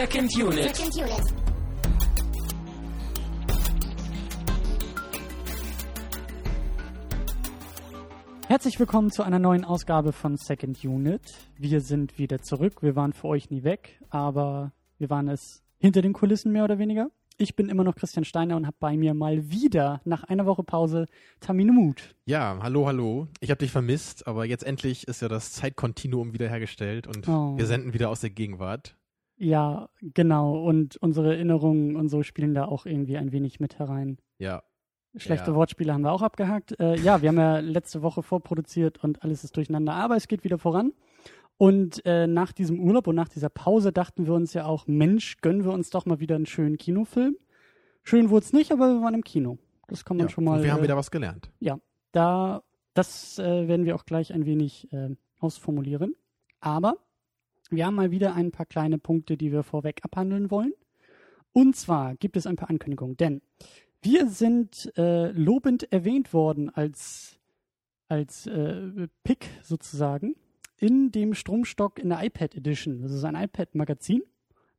Second Unit. Second Unit. Herzlich willkommen zu einer neuen Ausgabe von Second Unit. Wir sind wieder zurück. Wir waren für euch nie weg, aber wir waren es hinter den Kulissen mehr oder weniger. Ich bin immer noch Christian Steiner und habe bei mir mal wieder nach einer Woche Pause Tamine Mut. Ja, hallo, hallo. Ich habe dich vermisst, aber jetzt endlich ist ja das Zeitkontinuum wiederhergestellt und Oh. wir senden wieder aus der Gegenwart. Ja, genau. Und unsere Erinnerungen und so spielen da auch irgendwie ein wenig mit herein. Ja, Schlechte Ja. Wortspiele haben wir auch abgehakt. Äh, ja, wir haben ja letzte Woche vorproduziert und alles ist durcheinander, aber es geht wieder voran. Und äh, nach diesem Urlaub und nach dieser Pause dachten wir uns ja auch, Mensch, gönnen wir uns doch mal wieder einen schönen Kinofilm. Schön wurde es nicht, aber wir waren im Kino. Das kann man ja. schon mal. und wir haben äh, wieder was gelernt. da, das äh, werden wir auch gleich ein wenig äh, ausformulieren. Aber wir haben mal wieder ein paar kleine Punkte, die wir vorweg abhandeln wollen. Und zwar gibt es ein paar Ankündigungen, denn wir sind äh, lobend erwähnt worden als, als äh, Pick sozusagen in dem Stromstock in der iPad Edition. Das ist ein iPad-Magazin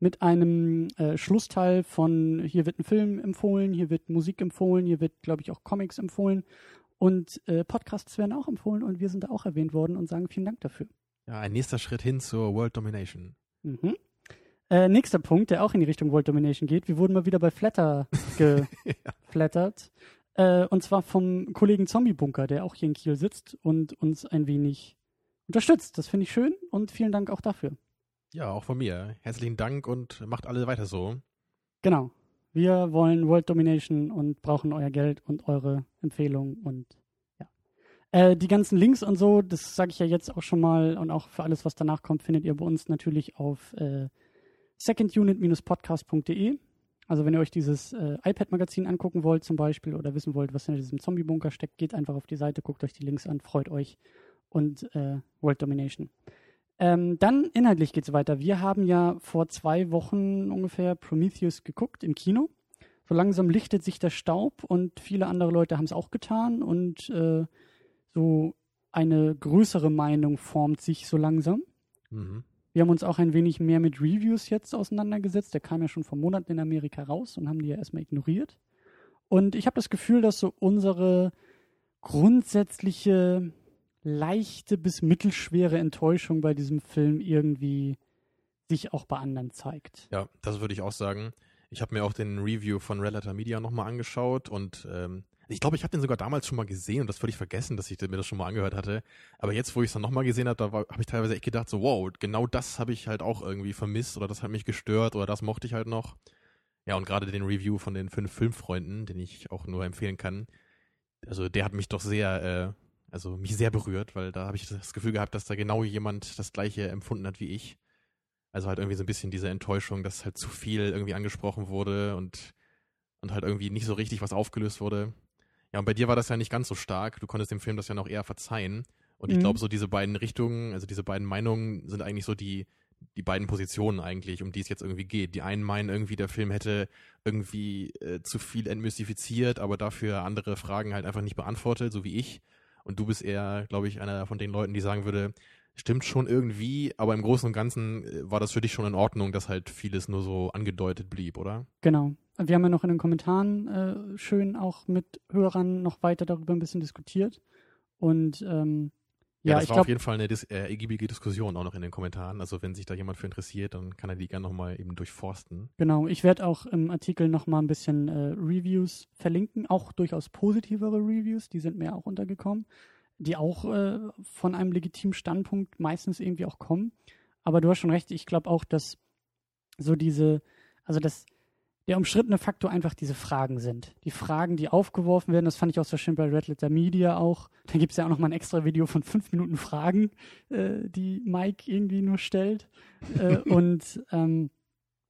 mit einem äh, Schlussteil von hier wird ein Film empfohlen, hier wird Musik empfohlen, hier wird, glaube ich, auch Comics empfohlen. Und äh, Podcasts werden auch empfohlen und wir sind da auch erwähnt worden und sagen vielen Dank dafür. Ja, ein nächster Schritt hin zur World Domination. Mhm. Äh, nächster Punkt, der auch in die Richtung World Domination geht. Wir wurden mal wieder bei Flatter geflattert. Äh, und zwar vom Kollegen Zombie Bunker, der auch hier in Kiel sitzt und uns ein wenig unterstützt. Das finde ich schön und vielen Dank auch dafür. Ja, auch von mir. Herzlichen Dank und macht alle weiter so. Genau. Wir wollen World Domination und brauchen euer Geld und eure Empfehlungen und ja. Äh, die ganzen Links und so, das sage ich ja jetzt auch schon mal und auch für alles, was danach kommt, findet ihr bei uns natürlich auf äh, secondunit-podcast.de. Also wenn ihr euch dieses äh, iPad-Magazin angucken wollt zum Beispiel oder wissen wollt, was hinter diesem Zombie-Bunker steckt, geht einfach auf die Seite, guckt euch die Links an, freut euch und äh, World Domination. Ähm, dann inhaltlich geht's weiter. Wir haben ja vor zwei Wochen ungefähr Prometheus geguckt im Kino. So langsam lichtet sich der Staub und viele andere Leute haben es auch getan und äh, so eine größere Meinung formt sich so langsam. Mhm. Wir haben uns auch ein wenig mehr mit Reviews jetzt auseinandergesetzt. Der kam ja schon vor Monaten in Amerika raus und haben die ja erstmal ignoriert. Und ich habe das Gefühl, dass so unsere grundsätzliche leichte bis mittelschwere Enttäuschung bei diesem Film irgendwie sich auch bei anderen zeigt. Ja, das würde ich auch sagen. Ich habe mir auch den Review von Relator Media nochmal angeschaut und ähm, ich glaube, ich habe den sogar damals schon mal gesehen und das völlig vergessen, dass ich mir das schon mal angehört hatte. Aber jetzt, wo ich es dann nochmal gesehen habe, da habe ich teilweise echt gedacht, so wow, genau das habe ich halt auch irgendwie vermisst oder das hat mich gestört oder das mochte ich halt noch. Ja, und gerade den Review von den fünf Filmfreunden, den ich auch nur empfehlen kann, also der hat mich doch sehr, äh, also mich sehr berührt, weil da habe ich das Gefühl gehabt, dass da genau jemand das gleiche empfunden hat wie ich. Also halt irgendwie so ein bisschen diese Enttäuschung, dass halt zu viel irgendwie angesprochen wurde und, und halt irgendwie nicht so richtig was aufgelöst wurde. Ja, und bei dir war das ja nicht ganz so stark. Du konntest dem Film das ja noch eher verzeihen. Und ich Mhm. glaube, so diese beiden Richtungen, also diese beiden Meinungen sind eigentlich so die, die beiden Positionen eigentlich, um die es jetzt irgendwie geht. Die einen meinen irgendwie, der Film hätte irgendwie äh, zu viel entmystifiziert, aber dafür andere Fragen halt einfach nicht beantwortet, so wie ich. Und du bist eher, glaube ich, einer von den Leuten, die sagen würde, stimmt schon irgendwie, aber im Großen und Ganzen äh, war das für dich schon in Ordnung, dass halt vieles nur so angedeutet blieb, oder? Genau. Wir haben ja noch in den Kommentaren äh, schön auch mit Hörern noch weiter darüber ein bisschen diskutiert. Und ähm, ja, das ich war auf glaube, jeden Fall eine dis äh, ergiebige Diskussion auch noch in den Kommentaren. Also wenn sich da jemand für interessiert, dann kann er die gerne nochmal eben durchforsten. genau, ich werde auch im Artikel noch mal ein bisschen äh, Reviews verlinken, auch durchaus positivere Reviews, die sind mir auch untergekommen, die auch äh, von einem legitimen Standpunkt meistens irgendwie auch kommen. Aber du hast schon recht, ich glaube auch, dass so diese, also das, der umstrittene Faktor einfach diese Fragen sind. Die Fragen, die aufgeworfen werden, das fand ich auch so schön bei Red Letter Media auch. Da gibt es ja auch noch mal ein extra Video von fünf Minuten Fragen, äh, die Mike irgendwie nur stellt. äh, und ähm,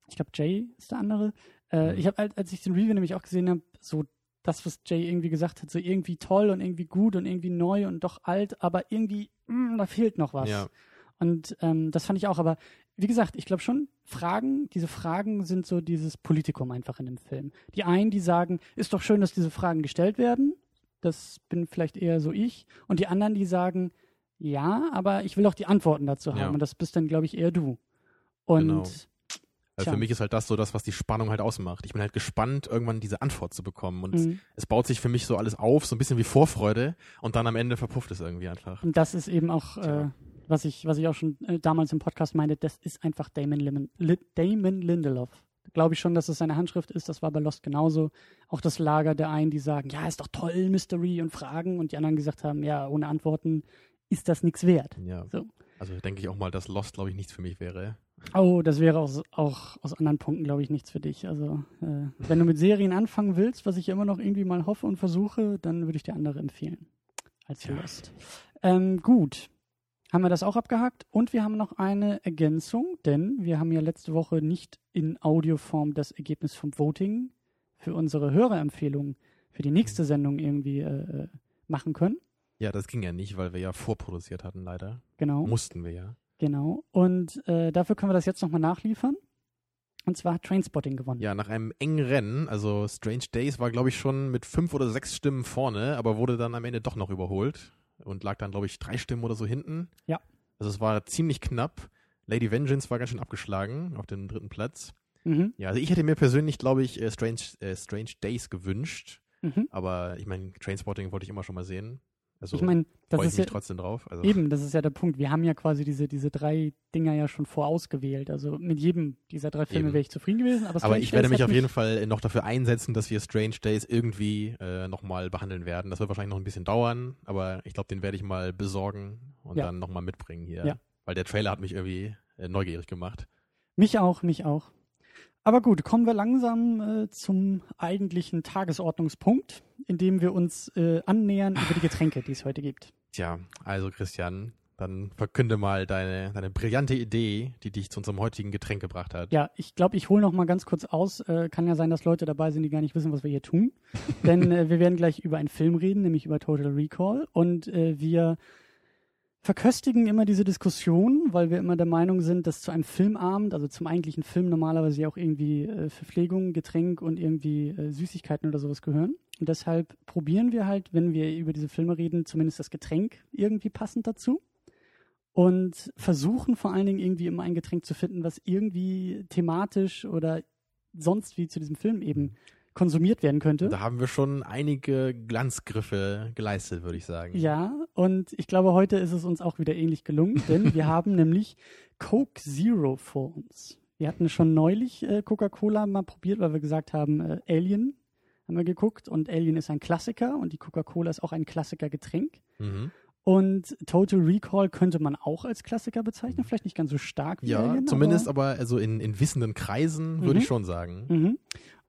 ich glaube, Jay ist der andere. Äh, ich habe, als ich den Review nämlich auch gesehen habe, so das, was Jay irgendwie gesagt hat, so irgendwie toll und irgendwie gut und irgendwie neu und doch alt, aber irgendwie, mh, da fehlt noch was. Ja. Und ähm, das fand ich auch, aber wie gesagt, ich glaube schon, Fragen, diese Fragen sind so dieses Politikum einfach in dem Film. Die einen, die sagen, ist doch schön, dass diese Fragen gestellt werden. Das bin vielleicht eher so ich. Und die anderen, die sagen, ja, aber ich will auch die Antworten dazu haben. Ja. Und das bist dann, glaube ich, eher du. Und Genau. Für mich ist halt das so das, was die Spannung halt ausmacht. Ich bin halt gespannt, irgendwann diese Antwort zu bekommen. Und Mhm. es baut sich für mich so alles auf, so ein bisschen wie Vorfreude. Und dann am Ende verpufft es irgendwie einfach. Und das ist eben auch, äh. Was ich, was ich auch schon äh, damals im Podcast meinte, das ist einfach Damon, Lim Li Damon Lindelof. Glaube ich schon, dass es seine Handschrift ist. Das war bei Lost genauso. Auch das Lager der einen, die sagen, ja, ist doch toll, Mystery und Fragen. Und die anderen gesagt haben, ja, ohne Antworten ist das nichts wert. Ja. So. Also denke ich auch mal, dass Lost, glaube ich, nichts für mich wäre. Oh, das wäre auch, auch aus anderen Punkten, glaube ich, nichts für dich. Also, äh, wenn du mit Serien anfangen willst, was ich immer noch irgendwie mal hoffe und versuche, dann würde ich dir andere empfehlen als Ja. Lost. Ähm, gut. Haben wir das auch abgehakt? Und wir haben noch eine Ergänzung, denn wir haben ja letzte Woche nicht in Audioform das Ergebnis vom Voting für unsere Hörerempfehlung für die nächste Sendung irgendwie äh, äh, machen können. Ja, das ging ja nicht, weil wir ja vorproduziert hatten, leider. Genau. Mussten wir ja. Genau. Und äh, dafür können wir das jetzt nochmal nachliefern. Und zwar hat Trainspotting gewonnen. Ja, nach einem engen Rennen, also Strange Days war, glaube ich, schon mit fünf oder sechs Stimmen vorne, aber wurde dann am Ende doch noch überholt und lag dann, glaube ich, drei Stimmen oder so hinten. Ja. Also es war ziemlich knapp. Lady Vengeance war ganz schön abgeschlagen auf dem dritten Platz. Mhm. Ja, also ich hätte mir persönlich, glaube ich, äh, Strange, äh, Strange Days gewünscht, Mhm. aber ich meine, Trainspotting wollte ich immer schon mal sehen. Also ich meine, das ist mich ja, trotzdem drauf. Also, Eben, das ist ja der Punkt. Wir haben ja quasi diese, diese drei Dinger ja schon vorausgewählt. Also mit jedem dieser drei Filme Eben. wäre ich zufrieden gewesen. Aber, Aber ich werde Days mich auf jeden Fall noch dafür einsetzen, dass wir Strange Days irgendwie äh, nochmal behandeln werden. Das wird wahrscheinlich noch ein bisschen dauern, aber ich glaube, den werde ich mal besorgen und Ja. dann nochmal mitbringen hier. Ja. Weil der Trailer hat mich irgendwie äh, neugierig gemacht. Mich auch, mich auch. Aber gut, kommen wir langsam äh, zum eigentlichen Tagesordnungspunkt, in dem wir uns äh, annähern über die Getränke, die es heute gibt. Tja, also Christian, dann verkünde mal deine, deine brillante Idee, die dich zu unserem heutigen Getränk gebracht hat. Ja, ich glaube, ich hole noch mal ganz kurz aus. Äh, kann ja sein, dass Leute dabei sind, die gar nicht wissen, was wir hier tun. Denn äh, wir werden gleich über einen Film reden, nämlich über Total Recall. Und äh, wir verköstigen immer diese Diskussion, weil wir immer der Meinung sind, dass zu einem Filmabend, also zum eigentlichen Film normalerweise ja auch irgendwie äh, Verpflegung, Getränk und irgendwie äh, Süßigkeiten oder sowas gehören. Und deshalb probieren wir halt, wenn wir über diese Filme reden, zumindest das Getränk irgendwie passend dazu. Und versuchen vor allen Dingen irgendwie immer ein Getränk zu finden, was irgendwie thematisch oder sonst wie zu diesem Film eben konsumiert werden könnte. Da haben wir schon einige Glanzgriffe geleistet, würde ich sagen. Ja, und ich glaube, heute ist es uns auch wieder ähnlich gelungen, denn wir haben nämlich Coke Zero vor uns. Wir hatten schon neulich äh, Coca-Cola mal probiert, weil wir gesagt haben, äh, Alien haben wir geguckt und Alien ist ein Klassiker und die Coca-Cola ist auch ein Klassiker-Getränk. Mhm. Und Total Recall könnte man auch als Klassiker bezeichnen, vielleicht nicht ganz so stark wie Ja, Alien. zumindest aber aber also in, in wissenden Kreisen würde Mhm. ich schon sagen. Mhm.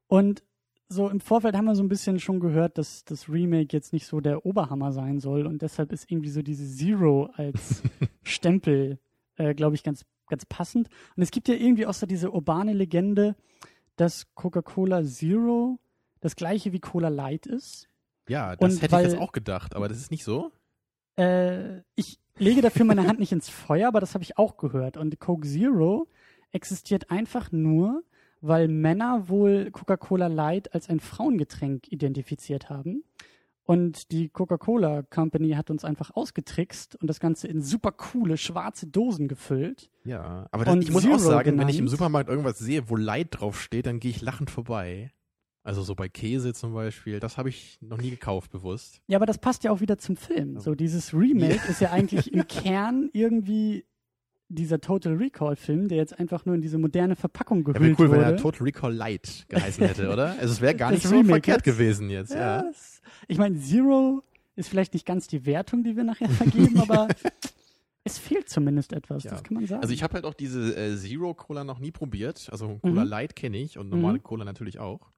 Und so im Vorfeld haben wir so ein bisschen schon gehört, dass das Remake jetzt nicht so der Oberhammer sein soll und deshalb ist irgendwie so diese Zero als Stempel, äh, glaube ich, ganz, ganz passend. Und es gibt ja irgendwie auch so diese urbane Legende, dass Coca-Cola Zero das gleiche wie Cola Light ist. Ja, das Und hätte weil- ich jetzt auch gedacht, aber das ist nicht so. Äh, ich lege dafür meine Hand nicht ins Feuer, aber das habe ich auch gehört. Und Coke Zero existiert einfach nur, weil Männer wohl Coca-Cola Light als ein Frauengetränk identifiziert haben. Und die Coca-Cola Company hat uns einfach ausgetrickst und das Ganze in super coole schwarze Dosen gefüllt. Ja, aber das, ich muss Zero auch sagen, wenn ich im genannt. Supermarkt irgendwas sehe, wo Light draufsteht, dann gehe ich lachend vorbei. Also so bei Käse zum Beispiel, das habe ich noch nie gekauft, bewusst. Ja, aber das passt ja auch wieder zum Film. So dieses Remake ist ja eigentlich im Kern irgendwie dieser Total Recall Film, der jetzt einfach nur in diese moderne Verpackung Ja, wäre gehüllt cool, wenn wurde. er Total Recall Light geheißen hätte, oder? Also es wäre gar nicht so Remake verkehrt jetzt? gewesen jetzt, Ja, ja. das, ich meine, Zero ist vielleicht nicht ganz die Wertung, die wir nachher vergeben, aber es fehlt zumindest etwas, Ja. das kann man sagen. Also ich habe halt auch diese äh, Zero Cola noch nie probiert. Also Cola Mhm. Light kenne ich und normale Mhm. Cola natürlich auch.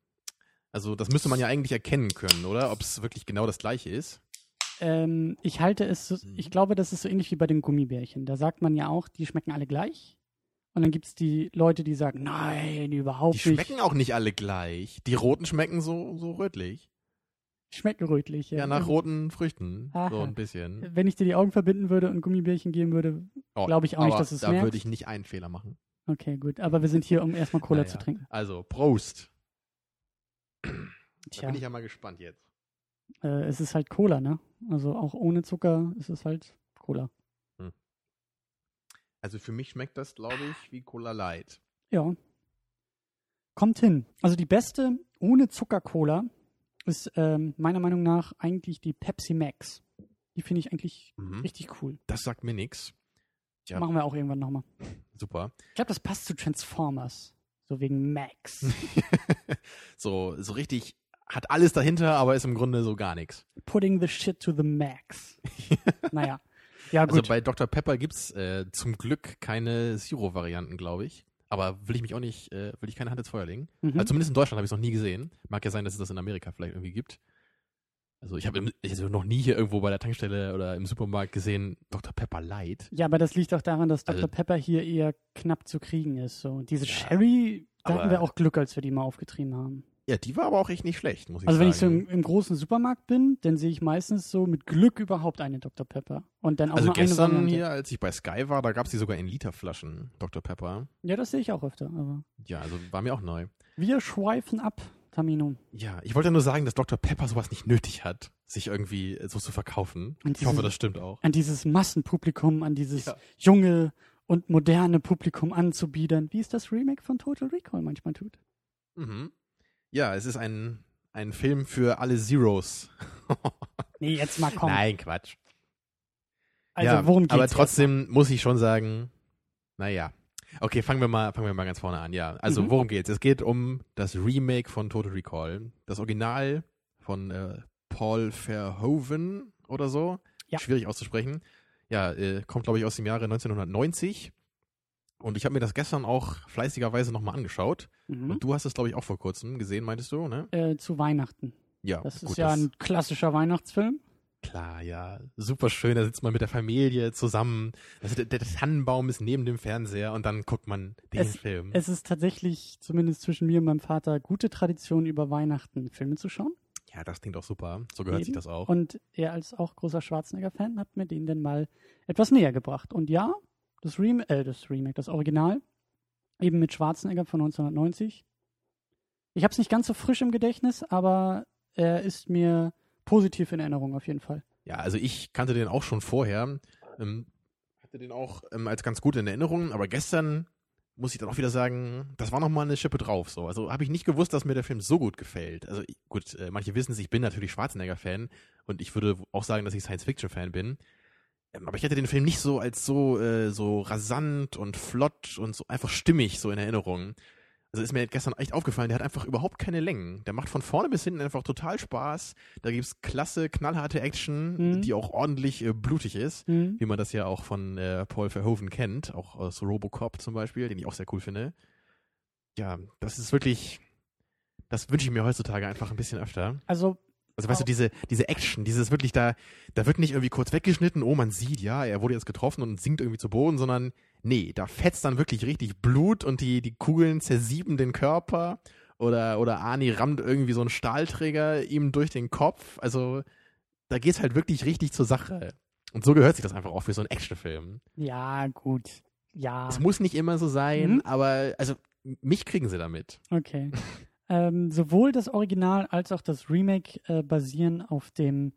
Also das müsste man ja eigentlich erkennen können, oder? Ob es wirklich genau das gleiche ist. Ähm, ich halte es, so, Mhm. ich glaube, das ist so ähnlich wie bei den Gummibärchen. Da sagt man ja auch, die schmecken alle gleich. Und dann gibt es die Leute, die sagen, nein, überhaupt Die nicht. schmecken auch nicht alle gleich. Die roten schmecken so, so rötlich. Schmecken rötlich. Ja, nach roten Früchten. So Aha. ein bisschen. Wenn ich dir die Augen verbinden würde und Gummibärchen geben würde, Oh, Glaube ich auch nicht, dass es Da merkst. würde ich nicht einen Fehler machen. okay, gut. Aber wir sind hier, um erstmal Cola Naja. zu trinken. Also, Prost. Da Tja, bin ich ja mal gespannt jetzt. Äh, es ist halt Cola, ne? Also auch ohne Zucker ist es halt Cola. Also für mich schmeckt das, glaube ich, wie Cola Light. Ja. kommt hin. Also die beste ohne Zucker-Cola ist ähm, meiner Meinung nach eigentlich die Pepsi Max. Die finde ich eigentlich Mhm. richtig cool. Das sagt mir nix. Ja. Machen wir auch irgendwann nochmal. Super. Ich glaube, das passt zu Transformers. So wegen Max. so, so richtig hat alles dahinter, aber ist im Grunde so gar nichts. Putting the shit to the max. naja. Ja, Also gut. bei Dr. Pepper gibt's äh, zum Glück keine Zero-Varianten, glaube ich. Aber will ich mich auch nicht, äh, will ich keine Hand ins Feuer legen. mhm. Also zumindest in Deutschland habe ich es noch nie gesehen. Mag ja sein, dass es das in Amerika vielleicht irgendwie gibt. Also ich habe habe noch nie hier irgendwo bei der Tankstelle oder im Supermarkt gesehen, Dr. Pepper Light. ja, aber das liegt auch daran, dass Dr. Also- Pepper hier eher knapp zu kriegen ist. So. Diese Ja, Sherry, da hatten wir auch Glück, als wir die mal aufgetrieben haben. Ja, die war aber auch echt nicht schlecht, muss ich Also sagen. wenn ich so im, im großen Supermarkt bin, dann sehe ich meistens so mit Glück überhaupt eine Dr. Pepper. Und dann auch also gestern hier, als ich bei Sky war, da gab's die sogar in Literflaschen, Dr. Pepper. Ja, das sehe ich auch öfter. Aber Ja, also war mir auch neu. wir schweifen ab, Tamino. Ja, ich wollte nur sagen, dass Dr. Pepper sowas nicht nötig hat, sich irgendwie so zu verkaufen. Und Ich hoffe, das stimmt auch. An dieses Massenpublikum, an dieses Ja. junge und moderne Publikum anzubiedern, wie es das Remake von Total Recall manchmal tut. Mhm. Ja, es ist ein, ein Film für alle Zeros. Nee, jetzt mal komm. Nein, Quatsch. Also ja, worum geht's? aber trotzdem muss ich schon sagen, naja. Okay, fangen wir mal, fangen wir mal ganz vorne an. Ja, also Mhm. worum geht's? Es geht um das Remake von Total Recall. Das Original von äh, Paul Verhoeven oder so. Ja. Schwierig auszusprechen. Ja, äh, kommt glaube ich aus dem Jahre 1990. Und ich habe mir das gestern auch fleißigerweise nochmal angeschaut. Mhm. Und du hast es glaube ich auch vor kurzem gesehen, meintest du, ne? Äh, zu Weihnachten. Ja, Das ist gut, ja das- ein klassischer Weihnachtsfilm. Klar, ja. Super schön. Da sitzt man mit der Familie zusammen. Also der, der Tannenbaum ist neben dem Fernseher und dann guckt man den Es- Film. Es ist tatsächlich, zumindest zwischen mir und meinem Vater, gute Tradition, über Weihnachten Filme zu schauen. ja, das klingt auch super. So gehört sich Eben. das auch. Und er als auch großer Schwarzenegger-Fan hat mir den dann mal etwas näher gebracht. Und ja, das, Rem äh, das Remake, das Original, eben mit Schwarzenegger von 1990. Ich habe es nicht ganz so frisch im Gedächtnis, aber er ist mir positiv in Erinnerung auf jeden Fall. Ja, also ich kannte den auch schon vorher. Ähm, hatte den auch ähm, als ganz gut in Erinnerung. Aber gestern muss ich dann auch wieder sagen, das war nochmal eine Schippe drauf. So. Also habe ich nicht gewusst, dass mir der Film so gut gefällt. Also gut, äh, manche wissen es, ich bin natürlich Schwarzenegger-Fan. Und ich würde auch sagen, dass ich Science-Fiction-Fan bin. Ähm, aber ich hatte den Film nicht so als so, äh, so rasant und flott und so einfach stimmig so in Erinnerung. Also ist mir gestern echt aufgefallen, der hat einfach überhaupt keine Längen. Der macht von vorne bis hinten einfach total Spaß. Da gibt's klasse, knallharte Action, Mhm. die auch ordentlich äh, blutig ist, Hm? wie man das ja auch von äh, Paul Verhoeven kennt, auch aus Robocop zum Beispiel, den ich auch sehr cool finde. Ja, das ist wirklich, das wünsche ich mir heutzutage einfach ein bisschen öfter. Also, Also weißt du, diese, diese Action, dieses wirklich da, da wird nicht irgendwie kurz weggeschnitten, oh man sieht, ja, er wurde jetzt getroffen und sinkt irgendwie zu Boden, sondern nee, da fetzt dann wirklich richtig Blut und die, die Kugeln zersieben den Körper oder, oder Arnie rammt irgendwie so einen Stahlträger ihm durch den Kopf. Also da geht's halt wirklich richtig zur Sache. Und so gehört sich das einfach auch für so einen Actionfilm. ja, gut. Ja, Es muss nicht immer so sein, Mhm. aber also mich kriegen sie damit. okay. ähm, sowohl das Original als auch das Remake äh, basieren auf dem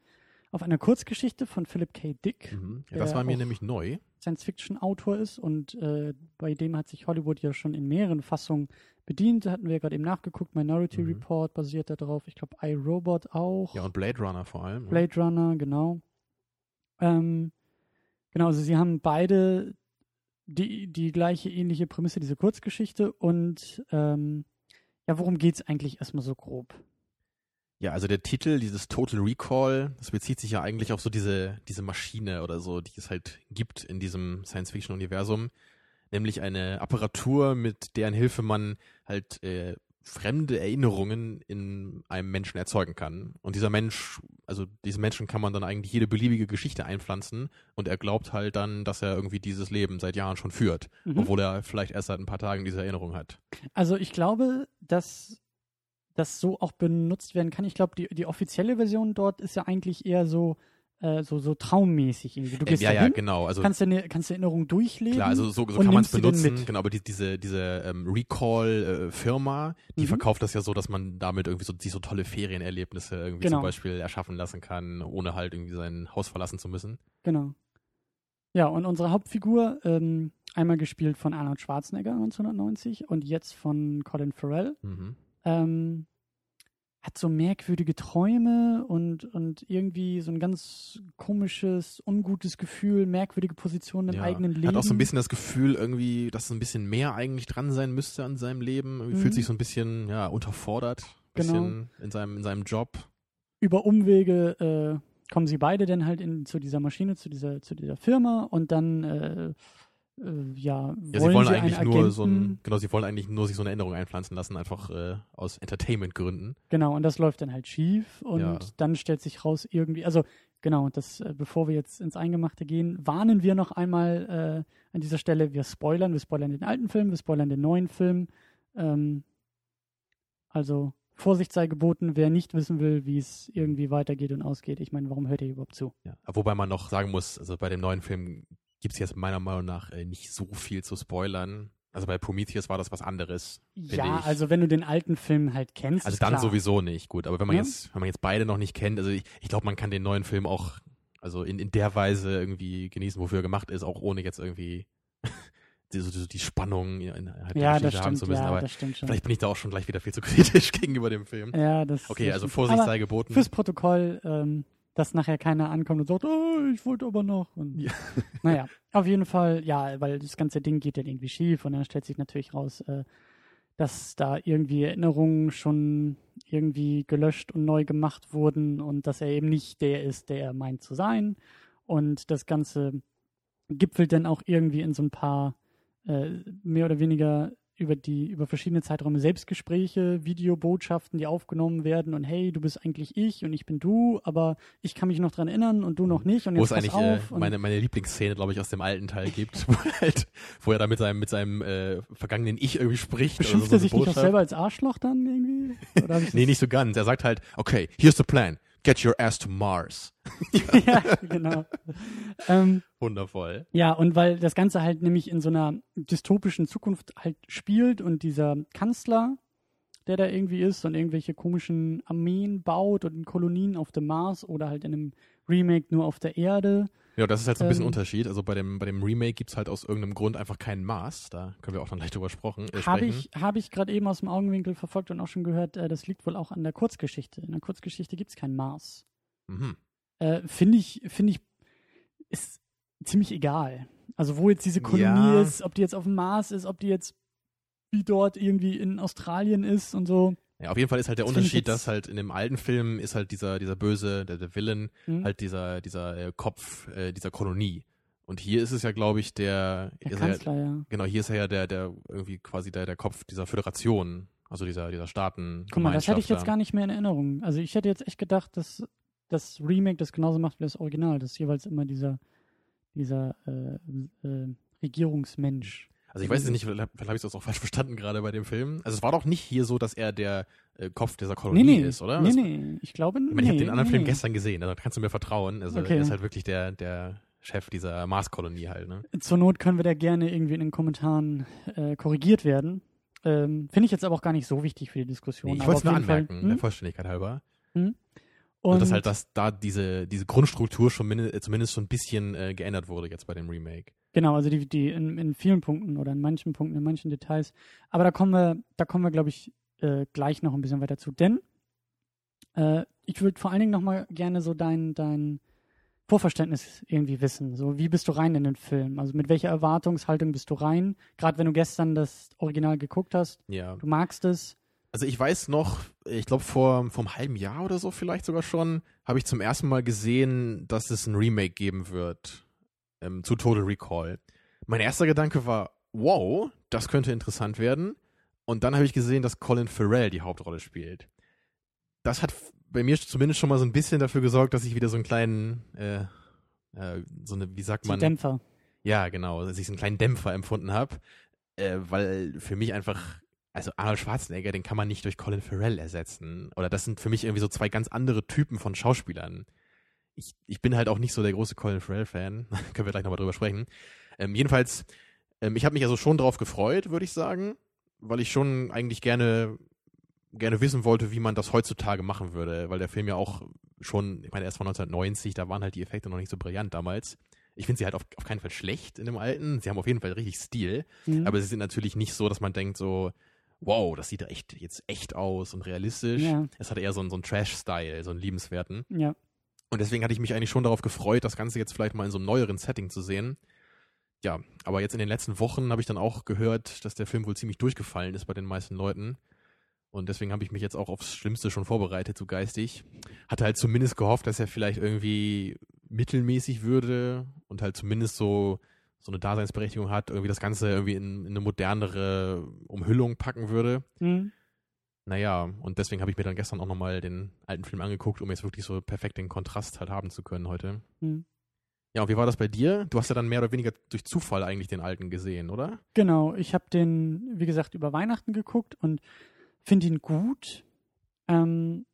auf einer Kurzgeschichte von Philip K. Dick. Mhm. Ja, das war mir nämlich neu. Science-Fiction-Autor ist und äh, bei dem hat sich Hollywood ja schon in mehreren Fassungen bedient. Da hatten wir ja gerade eben nachgeguckt. Minority Mhm. Report basiert darauf. Ich glaube, iRobot auch. Ja, und Blade Runner vor allem. ne? Blade Runner, genau. Ähm, genau, also sie haben beide die, die gleiche ähnliche Prämisse, diese Kurzgeschichte. Und ähm, ja, worum geht's eigentlich erstmal so grob? Ja, also der Titel, dieses Total Recall, das bezieht sich ja eigentlich auf so diese, diese Maschine oder so, die es halt gibt in diesem Science-Fiction-Universum. Nämlich eine Apparatur, mit deren Hilfe man halt äh, fremde Erinnerungen in einem Menschen erzeugen kann. Und dieser Mensch, also diesem Menschen kann man dann eigentlich jede beliebige Geschichte einpflanzen und er glaubt halt dann, dass er irgendwie dieses Leben seit Jahren schon führt, Mhm. obwohl er vielleicht erst seit ein paar Tagen diese Erinnerung hat. Also ich glaube, dass das so auch benutzt werden kann. Ich glaube, die, die offizielle Version dort ist ja eigentlich eher so, äh, so, so traummäßig irgendwie. Du Ähm, gehst ja, ja, dahin, genau. Also kannst deine, kannst die Erinnerung durchleben. Klar, also so, so kann man es benutzen. Genau, aber die, diese, diese ähm, Recall-Firma, die Mhm. verkauft das ja so, dass man damit irgendwie so, sich so tolle Ferienerlebnisse irgendwie Genau. zum Beispiel erschaffen lassen kann, ohne halt irgendwie sein Haus verlassen zu müssen. Genau. Ja, und unsere Hauptfigur, ähm, einmal gespielt von Arnold Schwarzenegger 1990 und jetzt von Colin Farrell. Mhm. Ähm, hat so merkwürdige Träume und, und irgendwie so ein ganz komisches, ungutes Gefühl, merkwürdige Positionen im Ja. eigenen Leben. Hat auch so ein bisschen das Gefühl irgendwie, dass so ein bisschen mehr eigentlich dran sein müsste an seinem Leben. Irgendwie Mhm. Fühlt sich so ein bisschen, ja, unterfordert. Genau. In seinem, in seinem Job. über Umwege äh, kommen sie beide dann halt in, zu dieser Maschine, zu dieser, zu dieser Firma und dann äh, ja, Ja, wollen sie wollen sie eigentlich nur Agenten, so ein, genau, sie wollen eigentlich nur sich so eine Änderung einpflanzen lassen, einfach äh, aus Entertainment-Gründen. Genau, und das läuft dann halt schief und Ja. dann stellt sich raus irgendwie, also genau, das, äh, bevor wir jetzt ins Eingemachte gehen, warnen wir noch einmal äh, an dieser Stelle, wir spoilern, wir spoilern den alten Film, wir spoilern den neuen Film. Ähm, also Vorsicht sei geboten, wer nicht wissen will, wie es irgendwie weitergeht und ausgeht. Ich meine, warum hört ihr überhaupt zu? Ja. Wobei man noch sagen muss, also bei dem neuen Film gibt es jetzt meiner Meinung nach äh, nicht so viel zu spoilern. Also bei Prometheus war das was anderes. Ja, ich. also wenn du den alten Film halt kennst, Also dann klar. sowieso nicht, gut. Aber wenn man Ja. jetzt, wenn man jetzt beide noch nicht kennt, also ich, ich glaube, man kann den neuen Film auch, also in, in der Weise irgendwie genießen, wofür er gemacht ist, auch ohne jetzt irgendwie die, so, die, Spannung innerhalb der Ja, Geschichte das haben zu müssen. ja, Aber das stimmt schon. vielleicht bin ich da auch schon gleich wieder viel zu kritisch gegenüber dem Film. Ja, das Okay, also. Vorsicht Aber sei geboten. Fürs Protokoll, ähm, dass nachher keiner ankommt und sagt, oh, ich wollte aber noch. Und, Ja. Naja, auf jeden Fall, ja, weil das ganze Ding geht dann irgendwie schief und dann stellt sich natürlich raus, äh, dass da irgendwie Erinnerungen schon irgendwie gelöscht und neu gemacht wurden und dass er eben nicht der ist, der er meint zu sein. Und das Ganze gipfelt dann auch irgendwie in so ein paar äh, mehr oder weniger über die über verschiedene Zeiträume Selbstgespräche, Videobotschaften, die aufgenommen werden und hey, du bist eigentlich ich und ich bin du, aber ich kann mich noch dran erinnern und du noch nicht und wo jetzt es eigentlich äh, meine, meine Lieblingsszene, glaube ich, aus dem alten Teil gibt, wo er halt, wo er da mit seinem, mit seinem äh, vergangenen Ich irgendwie spricht. oder beschimpft so er sich nicht auch Botschaft. selber als Arschloch dann irgendwie? Nee, nicht so ganz. Er sagt halt, okay, here's the plan. Get your ass to Mars. ja, genau. ähm, Wundervoll. Ja, und weil das Ganze halt nämlich in so einer dystopischen Zukunft halt spielt und dieser Kanzler, der da irgendwie ist und irgendwelche komischen Armeen baut und Kolonien auf dem Mars oder halt in einem Remake nur auf der Erde. Ja, das ist halt so ein bisschen Ähm, Unterschied. Also bei dem, bei dem Remake gibt's halt aus irgendeinem Grund einfach keinen Mars. Da können wir auch dann gleich drüber sprechen. Äh, Habe ich, hab ich gerade eben aus dem Augenwinkel verfolgt und auch schon gehört, äh, das liegt wohl auch an der Kurzgeschichte. In der Kurzgeschichte gibt es keinen Mars. Mhm. Äh, Finde ich, finde ich, ist ziemlich egal. Also wo jetzt diese Kolonie Ja. ist, ob die jetzt auf dem Mars ist, ob die jetzt wie dort irgendwie in Australien ist und so. Ja, auf jeden Fall ist halt der Das Unterschied, dass halt in dem alten Film ist halt dieser, dieser böse, der, der Villain, Hm? halt dieser, dieser äh, Kopf äh, dieser Kolonie. Und hier ist es ja, glaube ich, der, der ist er ja, Kanzler, ja. genau, hier ist er ja der, der irgendwie quasi der, der Kopf dieser Föderation, also dieser, dieser Staaten. Guck mal, das hätte ich jetzt gar nicht mehr in Erinnerung. Also ich hätte jetzt echt gedacht, dass das Remake das genauso macht wie das Original. Das ist jeweils immer dieser, dieser äh, äh, Regierungsmensch. Also ich weiß jetzt nicht, vielleicht habe ich das auch falsch verstanden gerade bei dem Film. Also es war doch nicht hier so, dass er der äh, Kopf dieser Kolonie Nee, nee, ist, oder? nee, Das- nee, ich glaube Ich meine, ich habe den anderen nee. Film gestern gesehen, also da kannst du mir vertrauen. Also Okay. er ist halt wirklich der, der Chef dieser Marskolonie halt, ne? Zur Not können wir da gerne irgendwie in den Kommentaren äh, korrigiert werden. Ähm, Finde ich jetzt aber auch gar nicht so wichtig für die Diskussion. Nee, ich wollte es nur jeden Fall- anmerken, Hm? der Vollständigkeit halber. Und Und dass halt, dass da diese, diese Grundstruktur schon min- zumindest so ein bisschen äh, geändert wurde jetzt bei dem Remake. Genau, also die, die in, in vielen Punkten oder in manchen Punkten, in manchen Details. Aber da kommen wir, da kommen wir, glaube ich, äh, gleich noch ein bisschen weiter zu. Denn äh, ich würde vor allen Dingen nochmal gerne so dein, dein Vorverständnis irgendwie wissen. So, wie bist du rein in den Film? Also mit welcher Erwartungshaltung bist du rein? Gerade wenn du gestern das Original geguckt hast, Ja. du magst es. Also ich weiß noch, ich glaube vor, vor einem halben Jahr oder so vielleicht sogar schon, habe ich zum ersten Mal gesehen, dass es ein Remake geben wird ähm, zu Total Recall. Mein erster Gedanke war, wow, das könnte interessant werden. Und dann habe ich gesehen, dass Colin Farrell die Hauptrolle spielt. Das hat bei mir zumindest schon mal so ein bisschen dafür gesorgt, dass ich wieder so einen kleinen, äh, äh, so eine, wie sagt man, Dämpfer. ja, genau, dass ich so einen kleinen Dämpfer empfunden habe, äh, weil für mich einfach, also Arnold Schwarzenegger, den kann man nicht durch Colin Farrell ersetzen. Oder das sind für mich irgendwie so zwei ganz andere Typen von Schauspielern. Ich, ich bin halt auch nicht so der große Colin Farrell-Fan. Können wir gleich nochmal drüber sprechen. Ähm, jedenfalls, ähm, ich habe mich also schon drauf gefreut, würde ich sagen, weil ich schon eigentlich gerne gerne wissen wollte, wie man das heutzutage machen würde, weil der Film ja auch schon, ich meine, er ist von 1990, da waren halt die Effekte noch nicht so brillant damals. ich finde sie halt auf, auf keinen Fall schlecht in dem alten. Sie haben auf jeden Fall richtig Stil, Mhm. aber sie sind natürlich nicht so, dass man denkt so, wow, das sieht echt jetzt echt aus und realistisch. Ja. Es hat eher so einen, so einen Trash-Style, so einen liebenswerten. ja. Und deswegen hatte ich mich eigentlich schon darauf gefreut, das Ganze jetzt vielleicht mal in so einem neueren Setting zu sehen. Ja, aber jetzt in den letzten Wochen habe ich dann auch gehört, dass der Film wohl ziemlich durchgefallen ist bei den meisten Leuten. Und deswegen habe ich mich jetzt auch aufs Schlimmste schon vorbereitet, so geistig. Hatte halt zumindest gehofft, dass er vielleicht irgendwie mittelmäßig würde und halt zumindest so, so eine Daseinsberechtigung hat, irgendwie das Ganze irgendwie in, in eine modernere Umhüllung packen würde. Mhm. Naja, und deswegen habe ich mir dann gestern auch nochmal den alten Film angeguckt, um jetzt wirklich so perfekt den Kontrast halt haben zu können heute. Mhm. Ja, und wie war das bei dir? Du hast ja dann mehr oder weniger durch Zufall eigentlich den alten gesehen, oder? Genau, ich habe den, wie gesagt, über Weihnachten geguckt und finde ihn gut. Ähm,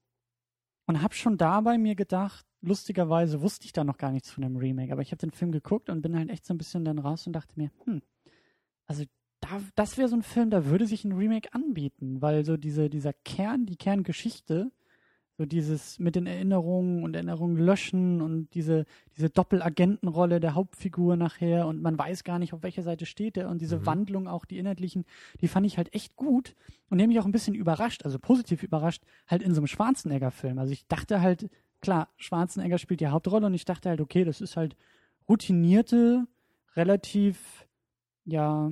und habe schon dabei mir gedacht, lustigerweise wusste ich da noch gar nichts von dem Remake, aber ich habe den Film geguckt und bin halt echt so ein bisschen dann raus und dachte mir, hm, also da, das wäre so ein Film, da würde sich ein Remake anbieten, weil so diese, dieser Kern, die Kerngeschichte, so dieses mit den Erinnerungen und Erinnerungen löschen und diese, diese Doppelagentenrolle der Hauptfigur nachher und man weiß gar nicht, auf welcher Seite steht er und diese Mhm. Wandlung auch, die inhaltlichen, die fand ich halt echt gut und mich auch ein bisschen überrascht, also positiv überrascht, halt in so einem Schwarzenegger-Film. Also ich dachte halt, klar, Schwarzenegger spielt die Hauptrolle und ich dachte halt, okay, das ist halt routinierte, relativ, ja,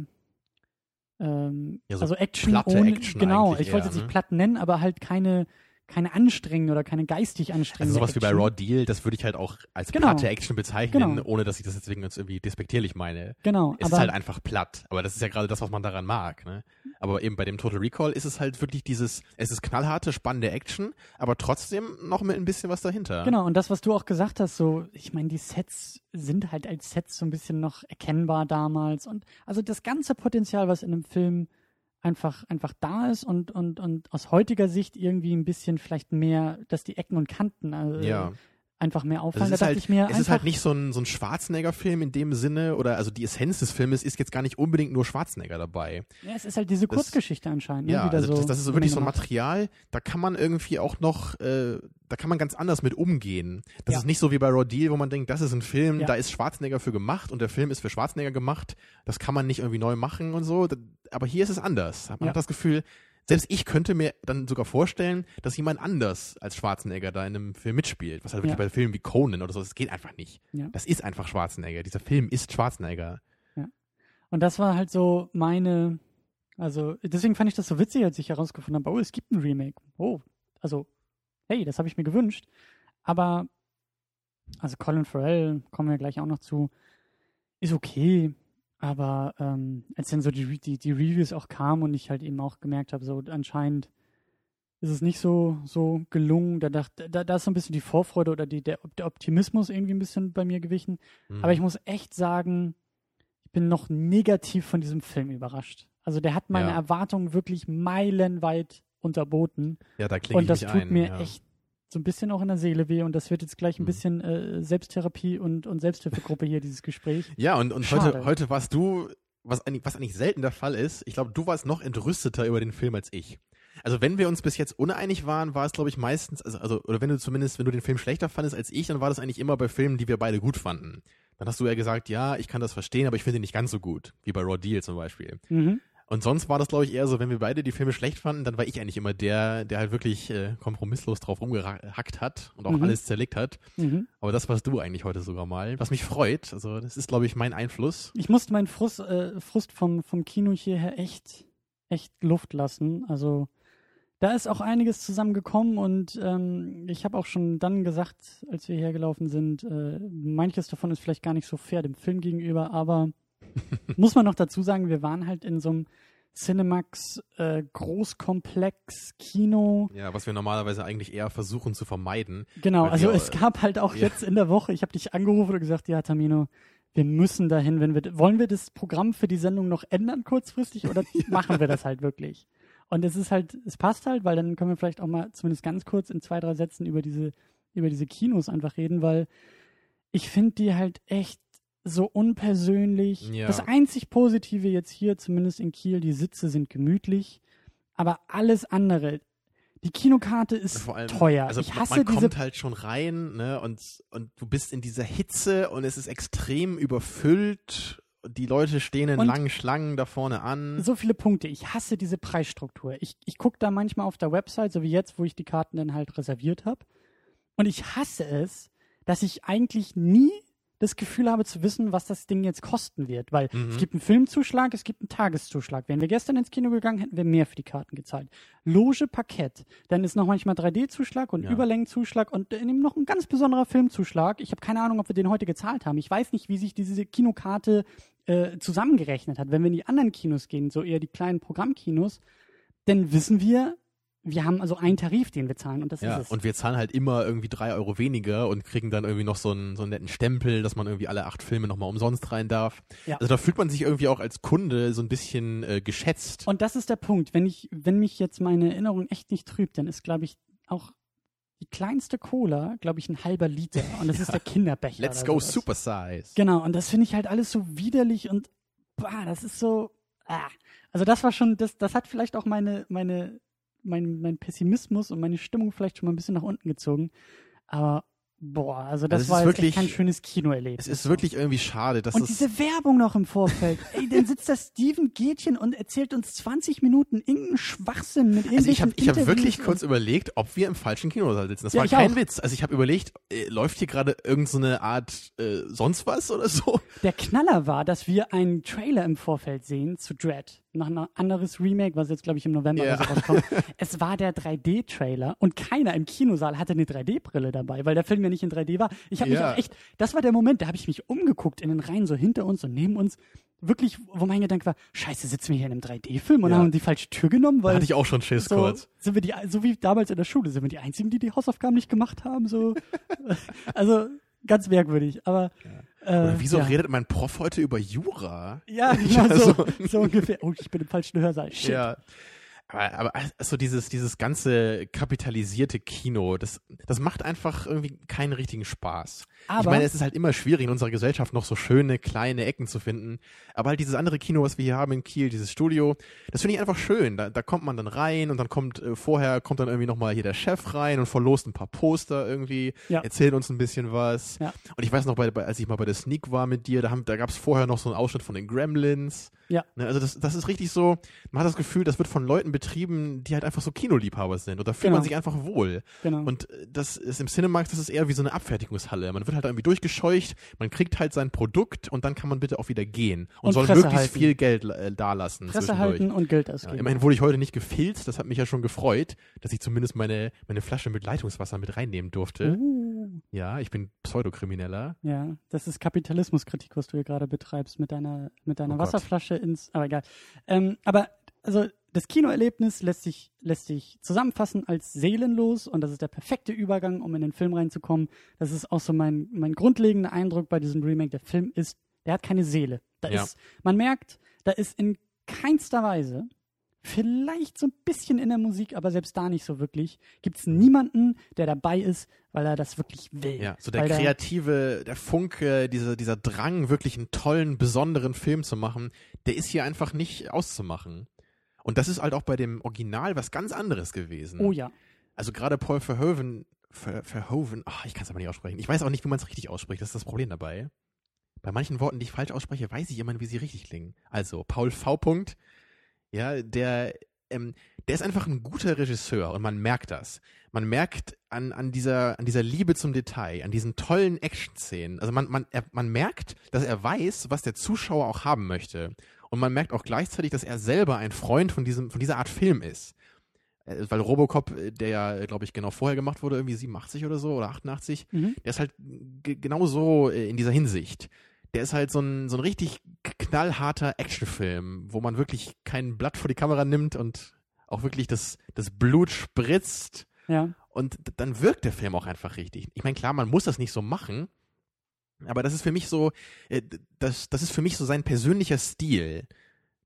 ähm, Ja, so also Action platte ohne, Action genau, ich wollte es nicht ne? platt nennen, aber halt keine, keine anstrengende oder keine geistig Also anstrengende sowas wie bei Action. Raw Deal, das würde ich halt auch als Genau. platte Action bezeichnen, Genau. ohne dass ich das deswegen jetzt irgendwie despektierlich meine. Genau, Es ist halt einfach platt, aber das ist ja gerade das, was man daran mag. Ne? Aber eben bei dem Total Recall ist es halt wirklich dieses, es ist knallharte, spannende Action, aber trotzdem noch mit ein bisschen was dahinter. Genau, und das, was du auch gesagt hast, so, ich meine, die Sets sind halt als Sets so ein bisschen noch erkennbar damals. Und also das ganze Potenzial, was in einem Film einfach, einfach da ist und, und, und aus heutiger Sicht irgendwie ein bisschen vielleicht mehr, dass die Ecken und Kanten äh, Ja. Einfach mehr Also auffallen. es da dachte halt, ich mir es ist halt nicht so ein, so ein Schwarzenegger-Film in dem Sinne, oder also die Essenz des Filmes ist jetzt gar nicht unbedingt nur Schwarzenegger dabei. ja, es ist halt diese das- Kurzgeschichte anscheinend. Ne, Ja, also so das, das ist so wirklich so ein. Material, da kann man irgendwie auch noch, äh, da kann man ganz anders mit umgehen. Das Ja. ist nicht so wie bei Raw Deal, wo man denkt, das ist ein Film, Ja. da ist Schwarzenegger für gemacht und der Film ist für Schwarzenegger gemacht. Das kann man nicht irgendwie neu machen und so. Aber hier ist es anders. Man Ja. hat das Gefühl, selbst ich könnte mir dann sogar vorstellen, dass jemand anders als Schwarzenegger da in einem Film mitspielt. Was halt wirklich Ja. bei Filmen wie Conan oder so, das geht einfach nicht. Ja. Das ist einfach Schwarzenegger. Dieser Film ist Schwarzenegger. Und das war halt so meine, also deswegen fand ich das so witzig, als ich herausgefunden habe, oh, es gibt ein Remake. Oh, also, hey, das habe ich mir gewünscht. Aber, also Colin Farrell, kommen wir gleich auch noch zu, ist okay. Aber ähm, als dann so die, die, die Reviews auch kamen und ich halt eben auch gemerkt habe, so anscheinend ist es nicht so, so gelungen. Da, dachte, da, da ist so ein bisschen die Vorfreude oder die, der, der Optimismus irgendwie ein bisschen bei mir gewichen. Mhm. Aber ich muss echt sagen, ich bin noch negativ von diesem Film überrascht. Also der hat meine Ja. Erwartungen wirklich meilenweit unterboten. ja, da klinge Und das tut ein. mir ja. echt so ein bisschen auch in der Seele weh. Und das wird jetzt gleich ein Mhm. bisschen äh, Selbsttherapie und, und Selbsthilfegruppe hier, dieses Gespräch. Ja, und, und Schade. heute, heute warst du, was eigentlich, was eigentlich selten der Fall ist, ich glaube, du warst noch entrüsteter über den Film als ich. Also wenn wir uns bis jetzt uneinig waren, war es, glaube ich, meistens, also, also, oder wenn du zumindest, wenn du den Film schlechter fandest als ich, dann war das eigentlich immer bei Filmen, die wir beide gut fanden. Dann hast du ja gesagt, ja, ich kann das verstehen, aber ich finde ihn nicht ganz so gut, wie bei Raw Deal zum Beispiel. Mhm. Und sonst war das, glaube ich, eher so, wenn wir beide die Filme schlecht fanden, dann war ich eigentlich immer der, der halt wirklich äh, kompromisslos drauf rumgehackt hat und auch Mhm. alles zerlegt hat. Mhm. Aber das warst du eigentlich heute sogar mal, was mich freut. Also das ist, glaube ich, mein Einfluss. Ich musste meinen Frust, äh, Frust vom, vom Kino hierher echt, echt Luft lassen. Also da ist auch einiges zusammengekommen und ähm, ich habe auch schon dann gesagt, als wir hergelaufen sind, äh, manches davon ist vielleicht gar nicht so fair dem Film gegenüber, aber muss man noch dazu sagen, wir waren halt in so einem Cinemax äh, Großkomplex Kino. Ja, was wir normalerweise eigentlich eher versuchen zu vermeiden. Genau, also wir- es gab halt auch ja. jetzt in der Woche, ich habe dich angerufen und gesagt, ja, Tamino, wir müssen dahin, wenn wir wollen wir das Programm für die Sendung noch ändern kurzfristig oder machen wir das halt wirklich? Und es ist halt, es passt halt, weil dann können wir vielleicht auch mal zumindest ganz kurz in zwei, drei Sätzen über diese, über diese Kinos einfach reden, weil ich finde die halt echt so unpersönlich. Ja. Das einzig Positive jetzt hier, zumindest in Kiel, die Sitze sind gemütlich, aber alles andere, Die Kinokarte ist allem, teuer. Also ich hasse man diese kommt halt schon rein, ne, und, und du bist in dieser Hitze und es ist extrem überfüllt. Die Leute stehen in Und- langen Schlangen da vorne an. so viele Punkte. Ich hasse diese Preisstruktur. Ich, ich gucke da manchmal auf der Website, so wie jetzt, wo ich die Karten dann halt reserviert habe. Und ich hasse es, dass ich eigentlich nie das Gefühl habe zu wissen, was das Ding jetzt kosten wird. Weil Mhm. es gibt einen Filmzuschlag, es gibt einen Tageszuschlag. Wären wir gestern ins Kino gegangen, hätten wir mehr für die Karten gezahlt. Loge, Parkett. Dann ist noch manchmal 3D-Zuschlag und Ja. Überlängenzuschlag und eben noch ein ganz besonderer Filmzuschlag. Ich habe keine Ahnung, ob wir den heute gezahlt haben. Ich weiß nicht, wie sich diese Kinokarte äh, zusammengerechnet hat. Wenn wir in die anderen Kinos gehen, so eher die kleinen Programmkinos, dann wissen wir, wir haben also einen Tarif, den wir zahlen und das Ja, ist es. und wir zahlen halt immer irgendwie drei Euro weniger und kriegen dann irgendwie noch so einen, so einen netten Stempel, dass man irgendwie alle acht Filme nochmal umsonst rein darf. Ja. Also da fühlt man sich irgendwie auch als Kunde so ein bisschen äh, geschätzt. Und das ist der Punkt. Wenn ich, wenn mich jetzt meine Erinnerung echt nicht trübt, dann ist, glaube ich, auch die kleinste Cola, glaube ich, ein halber Liter. Und das ist der Kinderbecher. Let's go sowas. super size. Genau, und das finde ich halt alles so widerlich und bah, das ist so. Ah. Also das war schon, das, das hat vielleicht auch meine, meine, mein, mein Pessimismus und meine Stimmung vielleicht schon mal ein bisschen nach unten gezogen. Aber boah, also das es war wirklich- kein schönes Kinoerlebnis. Es ist wirklich irgendwie schade, dass Und es diese Werbung noch im Vorfeld. Ey, dann sitzt da Steven Gätchen und erzählt uns 20 Minuten irgendeinen Schwachsinn mit Also ich habe irgendwelchen ich hab wirklich und- kurz überlegt, ob wir im falschen Kinosaal sitzen. Das Ja, war kein auch. Witz. Also ich habe überlegt, äh, läuft hier gerade irgendeine so Art äh, sonst was oder so? Der Knaller war, dass wir einen Trailer im Vorfeld sehen zu Dread. Noch ein anderes Remake, was jetzt, glaube ich, im November Ja. oder so rauskommt. es war der 3D-Trailer und keiner im Kinosaal hatte eine 3D-Brille dabei, weil der Film ja nicht in 3D war. Ich habe mich Ja. auch echt, das war der Moment, da habe ich mich umgeguckt in den Reihen, so hinter uns und neben uns. Wirklich, wo mein Gedanke war, scheiße, sitzen wir hier in einem 3D-Film und Ja. haben die falsche Tür genommen, Da weil hatte ich auch schon Schiss so, kurz. sind wir die, so wie damals in der Schule, sind wir die Einzigen, die die Hausaufgaben nicht gemacht haben, so. also, ganz merkwürdig, aber. Äh, Oder wieso ja. redet mein Prof heute über Jura? Ja, genau so, Also- so ungefähr. Oh, ich bin im falschen Hörsaal. Shit. Ja. Aber, aber also dieses, dieses ganze kapitalisierte Kino, das, das macht einfach irgendwie keinen richtigen Spaß. ich Aber- meine, es ist halt immer schwierig in unserer Gesellschaft noch so schöne kleine Ecken zu finden. Aber halt dieses andere Kino, was wir hier haben in Kiel, dieses Studio, das finde ich einfach schön. Da, da kommt man dann rein und dann kommt äh, vorher kommt dann irgendwie nochmal hier der Chef rein und verlost ein paar Poster irgendwie, Ja. erzählt uns ein bisschen was. Ja. Und ich weiß noch, bei, bei, als ich mal bei der Sneak war mit dir, da, haben, da gab es vorher noch so einen Ausschnitt von den Gremlins. Ja. Ne, also das, das ist richtig so, man hat das Gefühl, das wird von Leuten betrieben, die halt einfach so Kinoliebhaber sind. Und da fühlt Genau. man sich einfach wohl. Genau. Und äh, das ist im Cinemax, das ist eher wie so eine Abfertigungshalle. Man wird halt irgendwie durchgescheucht, man kriegt halt sein Produkt und dann kann man bitte auch wieder gehen. Und, Und soll Fresse möglichst halten. viel Geld äh, dalassen. Presse halten und Geld Ja, ausgeben. immerhin wurde ich heute nicht gefilzt, das hat mich ja schon gefreut, dass ich zumindest meine, meine Flasche mit Leitungswasser mit reinnehmen durfte. uh, Ja, ich bin Pseudokrimineller. ja, das ist Kapitalismuskritik, was du hier gerade betreibst mit deiner, mit deiner Oh. Wasserflasche ins, aber egal. Ähm, aber, also, das Kinoerlebnis lässt sich, lässt sich zusammenfassen als seelenlos und das ist der perfekte Übergang, um in den Film reinzukommen. Das ist auch so mein, mein grundlegender Eindruck bei diesem Remake. Der Film ist, der hat keine Seele. Da Ja. ist, man merkt, da ist in keinster Weise, vielleicht so ein bisschen in der Musik, aber selbst da nicht so wirklich, gibt es niemanden, der dabei ist, weil er das wirklich will. Ja, so der weil kreative, der Funke, dieser, dieser Drang, wirklich einen tollen, besonderen Film zu machen, der ist hier einfach nicht auszumachen. Und das ist halt auch bei dem Original was ganz anderes gewesen. Oh ja. Also gerade Paul Verhoeven, Ver, Verhoeven, ach, ich kann es aber nicht aussprechen. Ich weiß auch nicht, wie man es richtig ausspricht. Das ist das Problem dabei. Bei manchen Worten, die ich falsch ausspreche, weiß ich immer, wie sie richtig klingen. Also, Paul V. Punkt, ja, der, ähm, der ist einfach ein guter Regisseur und man merkt das. Man merkt an, an, dieser, an dieser Liebe zum Detail, an diesen tollen Action-Szenen. Also man, man, er, man merkt, dass er weiß, was der Zuschauer auch haben möchte. Und man merkt auch gleichzeitig, dass er selber ein Freund von, diesem, von dieser Art Film ist. Äh, Weil Robocop, äh, der ja, glaube ich, genau vorher gemacht wurde, irgendwie 87 oder so oder 88, Mhm. der ist halt genau so äh, in dieser Hinsicht. Der ist halt so ein, so ein richtig knallharter Actionfilm, wo man wirklich kein Blatt vor die Kamera nimmt und auch wirklich das, das Blut spritzt. Ja. Und dann wirkt der Film auch einfach richtig. Ich meine, klar, man muss das nicht so machen, aber das ist für mich so, äh, das, das ist für mich so sein persönlicher Stil.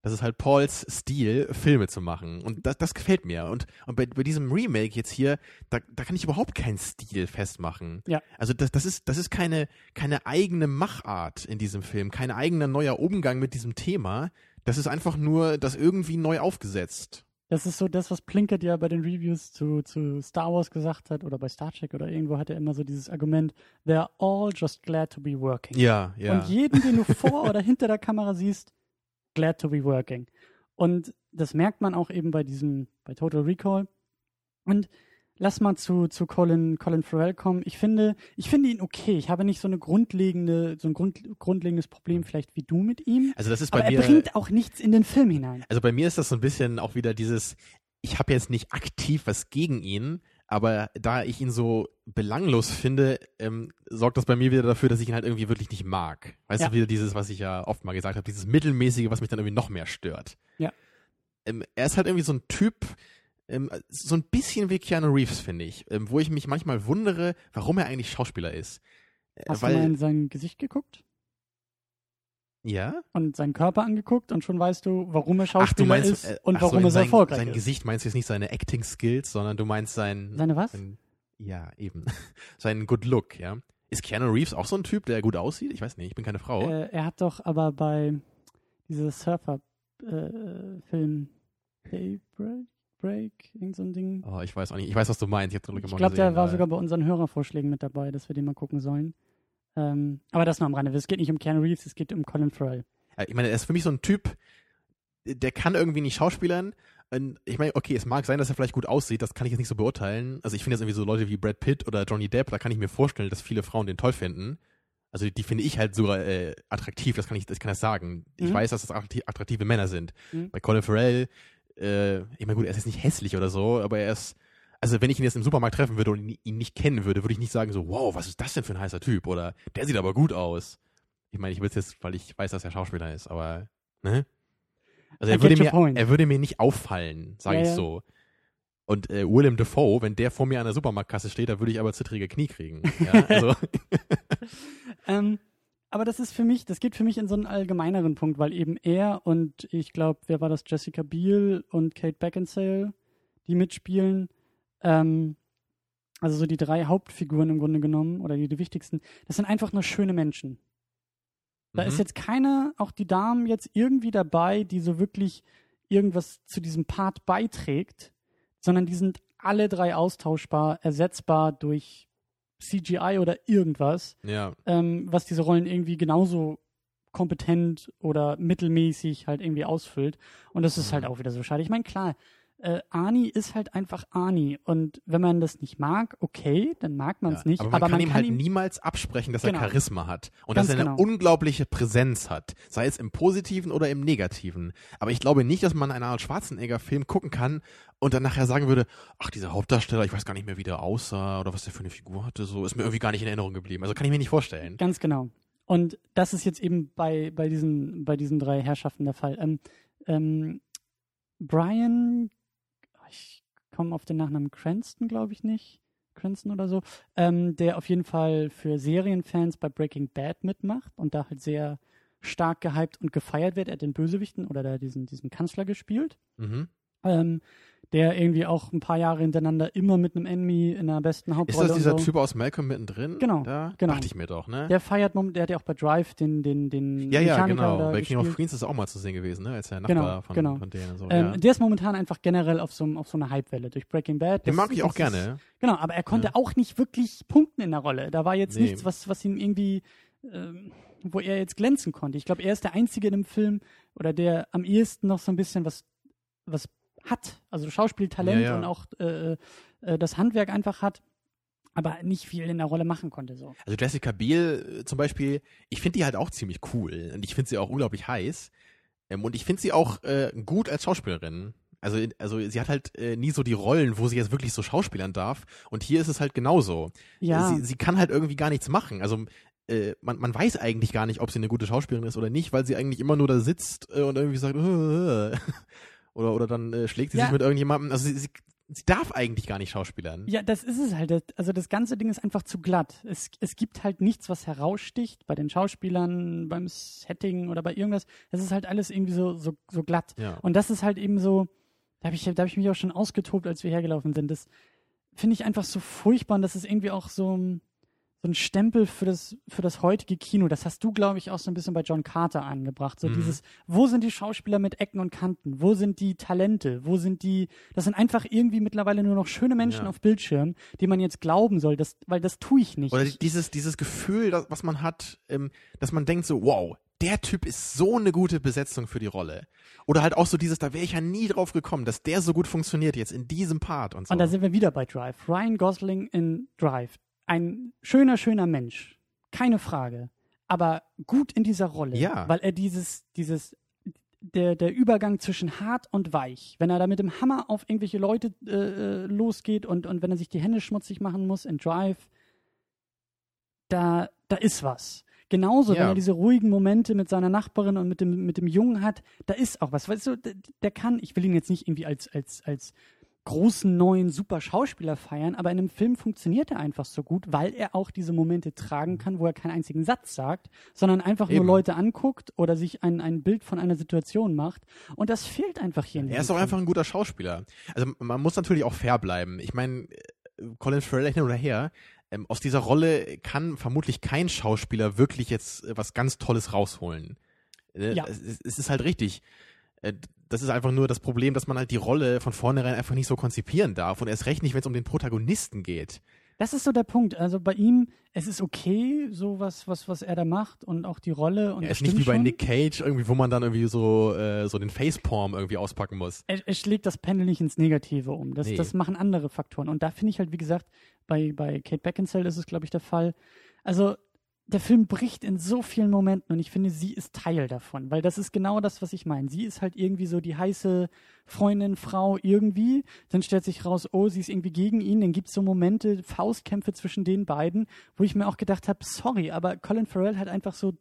Das ist halt Pauls Stil, Filme zu machen. Und das, das gefällt mir. Und, und bei, bei diesem Remake jetzt hier, da, da kann ich überhaupt keinen Stil festmachen. Ja. Also das, das ist, das ist keine, keine eigene Machart in diesem Film, kein eigener neuer Umgang mit diesem Thema. Das ist einfach nur das irgendwie neu aufgesetzt. Das ist so das, was Plinkett ja bei den Reviews zu, zu Star Wars gesagt hat oder bei Star Trek oder irgendwo hat er immer so dieses Argument, they're all just glad to be working. Ja, ja. Und jeden, den du vor oder hinter der Kamera siehst, glad to be working. Und das merkt man auch eben bei diesem, bei Total Recall. Und lass mal zu, zu Colin, Colin Farrell kommen. Ich finde, ich finde ihn okay. Ich habe nicht so eine grundlegende, so ein Grund, grundlegendes Problem vielleicht wie du mit ihm. also das ist bei Aber mir. er bringt auch nichts in den Film hinein. Also bei mir ist das so ein bisschen auch wieder dieses, ich habe jetzt nicht aktiv was gegen ihn, aber da ich ihn so belanglos finde, ähm, sorgt das bei mir wieder dafür, dass ich ihn halt irgendwie wirklich nicht mag. Weißt Ja. du, wieder dieses, was ich ja oft mal gesagt habe, dieses Mittelmäßige, was mich dann irgendwie noch mehr stört. Ja. Ähm, er ist halt irgendwie so ein Typ, ähm, so ein bisschen wie Keanu Reeves, finde ich, ähm, wo ich mich manchmal wundere, warum er eigentlich Schauspieler ist. Äh, Hast Weil, du mal in sein Gesicht geguckt ja? und seinen Körper angeguckt und schon weißt du, warum er Schauspieler Ach, meinst, ist äh, und ach so, warum in er so sein, erfolgreich sein ist. Gesicht meinst du jetzt nicht seine Acting Skills, sondern du meinst sein Seine was? Sein, ja, eben. Sein Good Look, ja. Ist Keanu Reeves auch so ein Typ, der gut aussieht? Ich weiß nicht, ich bin keine Frau. Äh, er hat doch aber bei dieser Surfer-Film Daybreak, Break, irgend so ein Ding. oh, ich weiß auch nicht. Ich weiß, was du meinst. Ich Ich glaube, der war sogar bei unseren Hörervorschlägen mit dabei, dass wir den mal gucken sollen. Ähm, aber das nur am Rande. Es geht nicht um Keanu Reeves, es geht um Colin Farrell. Ich meine, er ist für mich so ein Typ, der kann irgendwie nicht schauspielern. Ich meine, okay, es mag sein, dass er vielleicht gut aussieht, das kann ich jetzt nicht so beurteilen. Also ich finde jetzt irgendwie so Leute wie Brad Pitt oder Johnny Depp, da kann ich mir vorstellen, dass viele Frauen den toll finden. Also die finde ich halt sogar äh, attraktiv, das kann ich, das kann ich sagen. Ich Mhm. weiß, dass das attraktiv, attraktive Männer sind. Mhm. Bei Colin Farrell, äh, ich meine gut, er ist jetzt nicht hässlich oder so, aber er ist, also wenn ich ihn jetzt im Supermarkt treffen würde und ihn, nicht kennen würde, würde ich nicht sagen so, wow, was ist das denn für ein heißer Typ? Oder der sieht aber gut aus. Ich meine, ich will es jetzt, weil ich weiß, dass er Schauspieler ist, aber, ne? Also I er würde, mir, point. er würde mir nicht auffallen, sage Ja, ich ja. so. Und äh, Willem Dafoe, wenn der vor mir an der Supermarktkasse steht, da würde ich aber zittrige Knie kriegen. Ja, also, Ähm, aber das ist für mich, das geht für mich in so einen allgemeineren Punkt, weil eben er und ich glaube, wer war das? Jessica Biel und Kate Beckinsale, die mitspielen. Ähm, also so die drei Hauptfiguren im Grunde genommen oder die, die wichtigsten. Das sind einfach nur schöne Menschen. Da mhm. ist jetzt keiner, auch die Damen jetzt irgendwie dabei, die so wirklich irgendwas zu diesem Part beiträgt, sondern die sind alle drei austauschbar, ersetzbar durch CGI oder irgendwas, ja, ähm, was diese Rollen irgendwie genauso kompetent oder mittelmäßig halt irgendwie ausfüllt. Und das ist Mhm. halt auch wieder so schade. Ich meine, klar, äh, Ani ist halt einfach Ani. Und wenn man das nicht mag, okay, dann mag man es ja. nicht. Aber man kann ihm halt ihm niemals absprechen, dass Genau. er Charisma hat und Ganz dass er eine genau. unglaubliche Präsenz hat, sei es im Positiven oder im Negativen. Aber ich glaube nicht, dass man einen Arnold Schwarzenegger-Film gucken kann und dann nachher sagen würde, ach, dieser Hauptdarsteller, ich weiß gar nicht mehr, wie der aussah oder was der für eine Figur hatte, so ist mir irgendwie gar nicht in Erinnerung geblieben. Also kann ich mir nicht vorstellen. Ganz genau. Und das ist jetzt eben bei, bei, diesen, bei diesen drei Herrschaften der Fall. Ähm, ähm, Brian, komme auf den Nachnamen Cranston, glaube ich nicht. Cranston oder so. Ähm, der auf jeden Fall für Serienfans bei Breaking Bad mitmacht und da halt sehr stark gehypt und gefeiert wird. Er hat den Bösewichten oder da diesen, diesen Kanzler gespielt. Mhm. Ähm, der irgendwie auch ein paar Jahre hintereinander immer mit einem Emmy in der besten Ist Hauptrolle das dieser so. Typ aus Malcolm mittendrin? Genau, Da? genau. Dachte ich mir doch, ne? Der feiert, der hat ja auch bei Drive den, den, den ja, ja, Mechaniker genau. Bei King of. Queens ist auch mal zu sehen gewesen, ne? Als der Genau, Nachbar von, genau. von denen. So, Ähm, ja. Der ist momentan einfach generell auf so, auf so einer Hypewelle durch Breaking Bad. Den mag ich auch ist- gerne. Genau, aber er konnte Ja. auch nicht wirklich punkten in der Rolle. Da war jetzt Nee. nichts, was, was ihm irgendwie, ähm, wo er jetzt glänzen konnte. Ich glaube, er ist der Einzige in dem Film oder der am ehesten noch so ein bisschen was, was hat. Also Schauspieltalent Ja, ja. und auch äh, äh, das Handwerk einfach hat, aber nicht viel in der Rolle machen konnte. So. Also Jessica Biel äh, zum Beispiel, ich finde die halt auch ziemlich cool und ich finde sie auch unglaublich heiß ähm, und ich finde sie auch äh, gut als Schauspielerin. Also, also sie hat halt äh, nie so die Rollen, wo sie jetzt wirklich so schauspielern darf und hier ist es halt genauso. Ja, Sie, sie kann halt irgendwie gar nichts machen. Also äh, man, man weiß eigentlich gar nicht, ob sie eine gute Schauspielerin ist oder nicht, weil sie eigentlich immer nur da sitzt äh, und irgendwie sagt äh, oder, oder dann äh, schlägt sie Ja. sich mit irgendjemandem. Also sie, sie, sie darf eigentlich gar nicht schauspielern. Ja, das ist es halt. Also das ganze Ding ist einfach zu glatt. Es, es gibt halt nichts, was heraussticht bei den Schauspielern, beim Setting oder bei irgendwas. Es ist halt alles irgendwie so, so, so glatt. Ja. Und das ist halt eben so, da habe ich, da hab ich mich auch schon ausgetobt, als wir hergelaufen sind. Das finde ich einfach so furchtbar und das ist irgendwie auch so, so ein Stempel für das, für das heutige Kino. Das hast du, glaube ich, auch so ein bisschen bei John Carter angebracht. So Mhm. dieses, wo sind die Schauspieler mit Ecken und Kanten? Wo sind die Talente? Wo sind die, das sind einfach irgendwie mittlerweile nur noch schöne Menschen Ja. auf Bildschirm, die man jetzt glauben soll, das, weil das tue ich nicht. Oder dieses, dieses Gefühl, das, was man hat, ähm, dass man denkt so, wow, der Typ ist so eine gute Besetzung für die Rolle. Oder halt auch so dieses, da wäre ich ja nie drauf gekommen, dass der so gut funktioniert jetzt in diesem Part und so. Und da sind wir wieder bei Drive. Ryan Gosling in Drive. Ein schöner, schöner Mensch. Keine Frage. Aber gut in dieser Rolle. Ja. Weil er dieses, dieses, der, der Übergang zwischen hart und weich, wenn er da mit dem Hammer auf irgendwelche Leute äh, äh, losgeht und, und wenn er sich die Hände schmutzig machen muss in Drive, da, da ist was. Genauso, wenn Ja. er diese ruhigen Momente mit seiner Nachbarin und mit dem, mit dem Jungen hat, da ist auch was. Weißt du, der, der kann, ich will ihn jetzt nicht irgendwie als, als, als großen neuen super Schauspieler feiern, aber in einem Film funktioniert er einfach so gut, weil er auch diese Momente tragen kann, wo er keinen einzigen Satz sagt, sondern einfach nur Eben. Leute anguckt oder sich ein, ein Bild von einer Situation macht. Und das fehlt einfach hier in er ist auch Film. einfach ein guter Schauspieler. Also man muss natürlich auch fair bleiben. Ich meine, Colin Farrell hin oder her, ähm, aus dieser Rolle kann vermutlich kein Schauspieler wirklich jetzt äh, was ganz Tolles rausholen. Äh, Ja. Es- es ist halt richtig. Äh, Das ist einfach nur das Problem, dass man halt die Rolle von vornherein einfach nicht so konzipieren darf und erst recht nicht, wenn es um den Protagonisten geht. Das ist so der Punkt. Also bei ihm, es ist okay, so was, was, was er da macht und auch die Rolle. Und Er das ist nicht wie bei. Nick Cage, irgendwie, wo man dann irgendwie so, äh, so den Facepalm irgendwie auspacken muss. er, er schlägt das Pendel nicht ins Negative um. Das, Nee. das machen andere Faktoren. Und da finde ich halt, wie gesagt, bei, bei Kate Beckinsale ist es, glaube ich, der Fall. Also, der Film bricht in so vielen Momenten und ich finde, sie ist Teil davon, weil das ist genau das, was ich meine. Sie ist halt irgendwie so die heiße Freundin, Frau irgendwie. Dann stellt sich raus, oh, sie ist irgendwie gegen ihn. Dann gibt es so Momente, Faustkämpfe zwischen den beiden, wo ich mir auch gedacht habe, sorry, aber Colin Farrell hat einfach so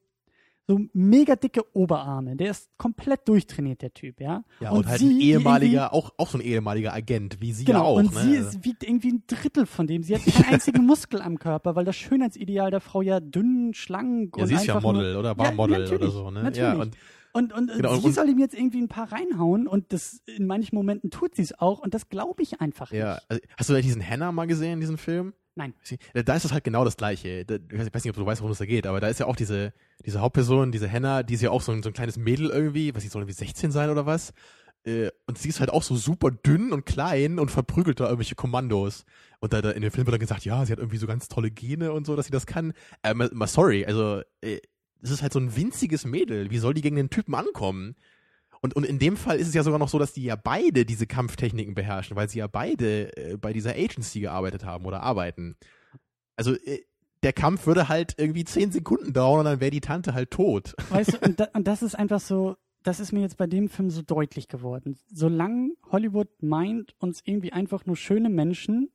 so mega dicke Oberarme. Der ist komplett durchtrainiert, der Typ, ja. Ja, und, halt sie, ein ehemaliger, auch, auch so ein ehemaliger Agent, wie sie Genau, ja auch. und ne? sie ist, wiegt irgendwie ein Drittel von dem. Sie hat keinen einzigen Muskel am Körper, weil das Schönheitsideal der Frau ja dünn, schlank ja, und sie ist ja Model nur, oder war Ja, Model oder so, ne? Natürlich. Ja, und und, und, und Genau, sie und- soll ihm jetzt irgendwie ein paar reinhauen und das in manchen Momenten tut sie es auch und das glaube ich einfach ja, nicht. also, hast du da diesen Hannah mal gesehen, diesen Film? Nein. Da ist es halt genau das Gleiche. Ich weiß nicht, ob du weißt, worum es da geht, aber da ist ja auch diese, diese Hauptperson, diese Hannah, die ist ja auch so ein, so ein kleines Mädel irgendwie, was sie soll irgendwie 16 sein oder was. Äh, Und sie ist halt auch so super dünn und klein und verprügelt da irgendwelche Kommandos. Und da, da in dem Film wird dann gesagt, ja, sie hat irgendwie so ganz tolle Gene und so, dass sie das kann. Äh, mal, mal sorry, also äh, es ist halt so ein winziges Mädel. Wie soll die gegen den Typen ankommen? Und, und in dem Fall ist es ja sogar noch so, dass die ja beide diese Kampftechniken beherrschen, weil sie ja beide äh, bei dieser Agency gearbeitet haben oder arbeiten. Also äh, der Kampf würde halt irgendwie zehn Sekunden dauern und dann wäre die Tante halt tot. Weißt du, und, da, und das ist einfach so, das ist mir jetzt bei dem Film so deutlich geworden. Solange Hollywood meint, uns irgendwie einfach nur schöne Menschen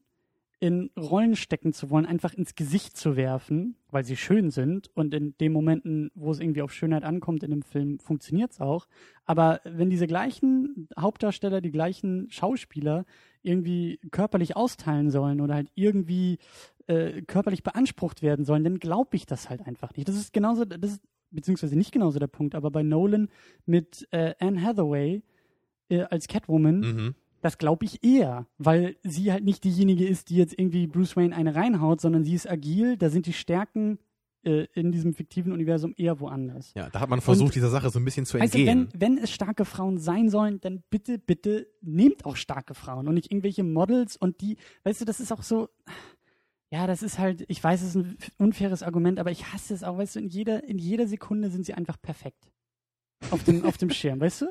in Rollen stecken zu wollen, einfach ins Gesicht zu werfen, weil sie schön sind und in den Momenten, wo es irgendwie auf Schönheit ankommt in dem Film, funktioniert es auch. Aber wenn diese gleichen Hauptdarsteller, die gleichen Schauspieler irgendwie körperlich austeilen sollen oder halt irgendwie äh, körperlich beansprucht werden sollen, dann glaube ich das halt einfach nicht. Das ist genauso, das ist beziehungsweise nicht genauso der Punkt, aber bei Nolan mit äh, Anne Hathaway äh, als Catwoman, Mhm. Das glaube ich eher, weil sie halt nicht diejenige ist, die jetzt irgendwie Bruce Wayne eine reinhaut, sondern sie ist agil, da sind die Stärken äh, in diesem fiktiven Universum eher woanders. Ja, da hat man versucht, Und- dieser Sache so ein bisschen zu Also entgehen. wenn, wenn es starke Frauen sein sollen, dann bitte, bitte nehmt auch starke Frauen und nicht irgendwelche Models und die, weißt du, das ist auch so, ja, das ist halt, ich weiß, es ist ein unfaires Argument, aber ich hasse es auch, weißt du, in jeder, in jeder Sekunde sind sie einfach perfekt. Auf dem, auf dem Schirm, weißt du?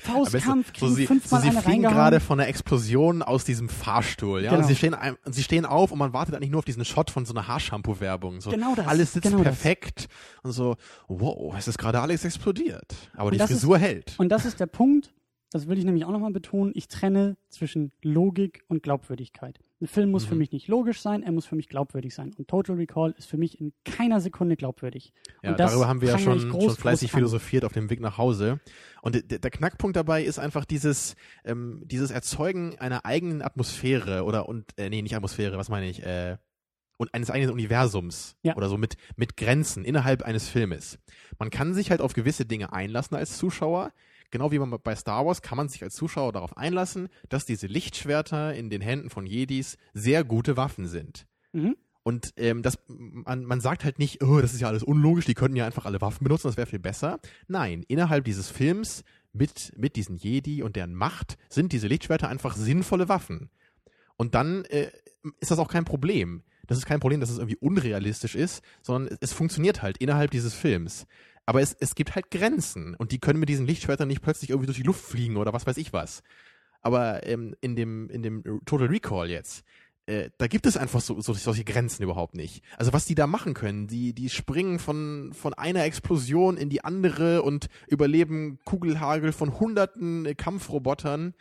Faustkampf, so kriegen sie, so fünfmal sie eine fliegen gerade von einer Explosion aus diesem Fahrstuhl, ja. Genau. Und sie stehen, sie stehen auf und man wartet eigentlich nur auf diesen Shot von so einer Haarshampoo-Werbung. So, Genau das, Alles sitzt genau das. perfekt und so, wow, es ist gerade alles explodiert. Aber Und die das ist- Frisur hält. Und das ist der Punkt, das will ich nämlich auch nochmal betonen, ich trenne zwischen Logik und Glaubwürdigkeit. Ein Film muss für Mhm. mich nicht logisch sein, er muss für mich glaubwürdig sein. Und Total Recall ist für mich in keiner Sekunde glaubwürdig. Ja, darüber haben wir ja schon, groß, schon fleißig philosophiert auf dem Weg nach Hause. Und der, der Knackpunkt dabei ist einfach dieses, ähm, dieses Erzeugen einer eigenen Atmosphäre oder und äh, nee, nicht Atmosphäre, was meine ich, äh, und eines eigenen Universums Ja. oder so mit, mit Grenzen innerhalb eines Filmes. Man kann sich halt auf gewisse Dinge einlassen als Zuschauer. Genau wie man bei Star Wars kann man sich als Zuschauer darauf einlassen, dass diese Lichtschwerter in den Händen von Jedis sehr gute Waffen sind. Mhm. Und ähm, das, man, man sagt halt nicht, oh, das ist ja alles unlogisch, die könnten ja einfach alle Waffen benutzen, das wäre viel besser. Nein, innerhalb dieses Films mit, mit diesen Jedi und deren Macht sind diese Lichtschwerter einfach sinnvolle Waffen. Und dann äh, ist das auch kein Problem. Das ist kein Problem, dass es irgendwie unrealistisch ist, sondern es, es funktioniert halt innerhalb dieses Films. Aber es, es gibt halt Grenzen und die können mit diesen Lichtschwertern nicht plötzlich irgendwie durch die Luft fliegen oder was weiß ich was. Aber ähm, in, dem, in dem Total Recall jetzt, äh, da gibt es einfach so, so solche Grenzen überhaupt nicht. Also was die da machen können, die, die springen von, von einer Explosion in die andere und überleben Kugelhagel von hunderten äh, Kampfrobotern.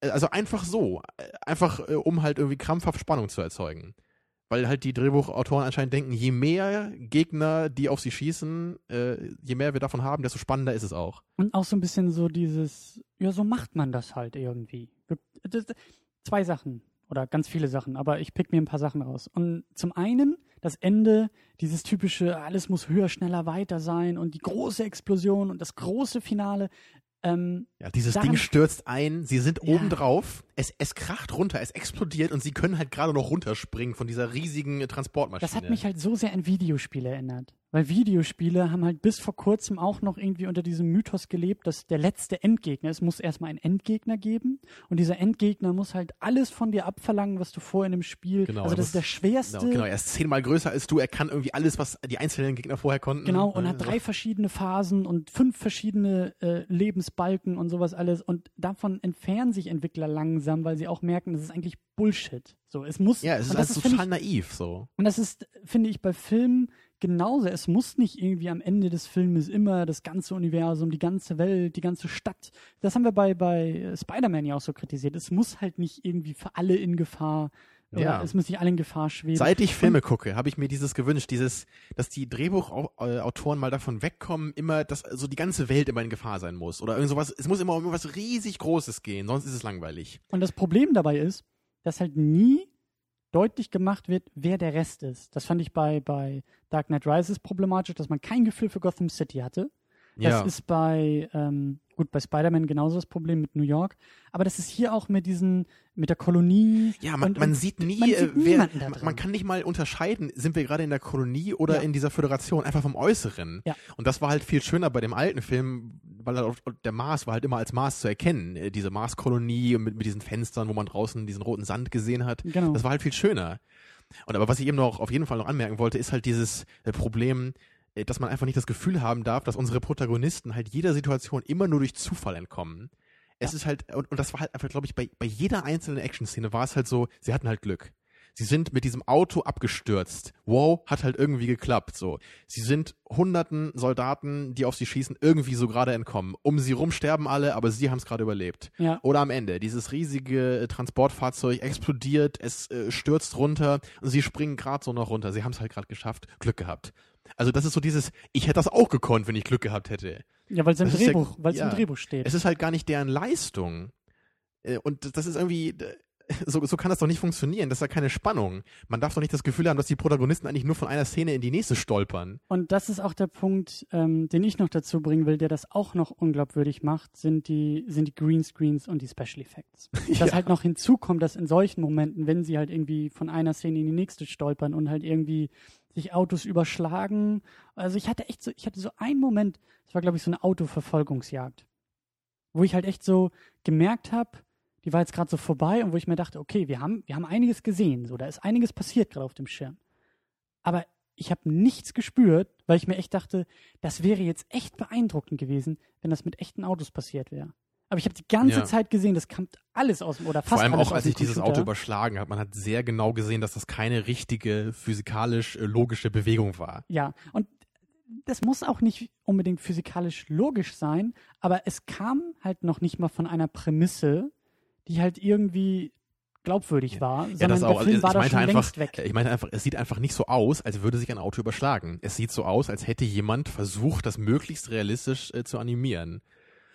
Äh, also einfach so. Äh, einfach, äh, um halt irgendwie krampfhaft Spannung zu erzeugen. Weil halt die Drehbuchautoren anscheinend denken, je mehr Gegner, die auf sie schießen, äh, je mehr wir davon haben, desto spannender ist es auch. Und auch so ein bisschen so dieses, ja, so macht man das halt irgendwie. Zwei Sachen oder ganz viele Sachen, aber ich pick mir ein paar Sachen raus. Und zum einen das Ende, dieses typische, alles muss höher, schneller, weiter sein und die große Explosion und das große Finale. Ähm, ja, dieses Ding stürzt ein, sie sind ja. oben drauf, es, es kracht runter, es explodiert und sie können halt gerade noch runterspringen von dieser riesigen Transportmaschine. Das hat mich halt so sehr an Videospiele erinnert. Weil Videospiele haben halt bis vor kurzem auch noch irgendwie unter diesem Mythos gelebt, dass der letzte Endgegner, es muss erstmal einen Endgegner geben und dieser Endgegner muss halt alles von dir abverlangen, was du vorher in dem Spiel, genau, also das ist der schwerste. Genau, genau, er ist zehnmal größer als du, er kann irgendwie alles, was die einzelnen Gegner vorher konnten. Genau, und hat drei verschiedene Phasen und fünf verschiedene äh, Lebensbalken und sowas alles und davon entfernen sich Entwickler langsam, weil sie auch merken, das ist eigentlich Bullshit. So, es muss. Ja, es ist, also total ich, naiv, so. Und das ist, finde ich, bei Filmen genauso. Es muss nicht irgendwie am Ende des Filmes immer das ganze Universum, die ganze Welt, die ganze Stadt. Das haben wir bei, bei Spider-Man ja auch so kritisiert. Es muss halt nicht irgendwie für alle in Gefahr ja. es muss nicht alle in Gefahr schweben. Seit ich Filme und, gucke, habe ich mir dieses gewünscht, dieses, dass die Drehbuchautoren mal davon wegkommen, immer, dass so die ganze Welt immer in Gefahr sein muss. Oder irgend sowas, es muss immer um irgendwas riesig Großes gehen, sonst ist es langweilig. Und das Problem dabei ist, dass halt nie deutlich gemacht wird, wer der Rest ist. Das fand ich bei, bei Dark Knight Rises problematisch, dass man kein Gefühl für Gotham City hatte. Das ja. ist bei, ähm, gut, bei Spider-Man genauso das Problem mit New York. Aber das ist hier auch mit diesen, mit der Kolonie. Ja, man, und, man sieht nie, man, sieht äh, wer, man kann nicht mal unterscheiden, sind wir gerade in der Kolonie oder ja. in dieser Föderation, einfach vom Äußeren. Ja. Und das war halt viel schöner bei dem alten Film, weil halt der Mars war halt immer als Mars zu erkennen. Äh, diese Marskolonie mit, mit diesen Fenstern, wo man draußen diesen roten Sand gesehen hat. Genau. Das war halt viel schöner. Und aber was ich eben noch auf jeden Fall noch anmerken wollte, ist halt dieses äh, Problem, dass man einfach nicht das Gefühl haben darf, dass unsere Protagonisten halt jeder Situation immer nur durch Zufall entkommen. Es ja. ist halt, und, und das war halt einfach, glaube ich, bei, bei jeder einzelnen Action-Szene war es halt so, sie hatten halt Glück. Sie sind mit diesem Auto abgestürzt. Wow, hat halt irgendwie geklappt, so. Sie sind hunderten Soldaten, die auf sie schießen, irgendwie so gerade entkommen. Um sie rum sterben alle, aber sie haben es gerade überlebt. Ja. Oder am Ende, dieses riesige äh, Transportfahrzeug explodiert, es äh, stürzt runter und sie springen gerade so noch runter. Sie haben es halt gerade geschafft, Glück gehabt. Also das ist so dieses, ich hätte das auch gekonnt, wenn ich Glück gehabt hätte. Ja, weil es im Drehbuch, ja, weil es ja, im Drehbuch steht. Es ist halt gar nicht deren Leistung. Äh, und das ist irgendwie, so, so kann das doch nicht funktionieren. Das ist ja keine Spannung. Man darf doch nicht das Gefühl haben, dass die Protagonisten eigentlich nur von einer Szene in die nächste stolpern. Und das ist auch der Punkt, ähm, den ich noch dazu bringen will, der das auch noch unglaubwürdig macht, sind die, sind die Greenscreens und die Special Effects. Dass ja. halt noch hinzukommt, dass in solchen Momenten, wenn sie halt irgendwie von einer Szene in die nächste stolpern und halt irgendwie sich Autos überschlagen. Also ich hatte echt so, ich hatte so einen Moment, das war glaube ich so eine Autoverfolgungsjagd, wo ich halt echt so gemerkt habe, die war jetzt gerade so vorbei und wo ich mir dachte, okay, wir haben, wir haben einiges gesehen, so, da ist einiges passiert gerade auf dem Schirm. Aber ich habe nichts gespürt, weil ich mir echt dachte, das wäre jetzt echt beeindruckend gewesen, wenn das mit echten Autos passiert wäre. Aber ich habe die ganze ja. Zeit gesehen, das kam alles aus dem, oder fast Vor allem auch, als ich dieses Auto überschlagen habe, man hat sehr genau gesehen, dass das keine richtige physikalisch äh, logische Bewegung war. Ja, und das muss auch nicht unbedingt physikalisch logisch sein, aber es kam halt noch nicht mal von einer Prämisse, die halt irgendwie glaubwürdig war, ja, sondern auch, Film war da schon einfach. Ich meine einfach, es sieht einfach nicht so aus, als würde sich ein Auto überschlagen. Es sieht so aus, als hätte jemand versucht, das möglichst realistisch äh, zu animieren.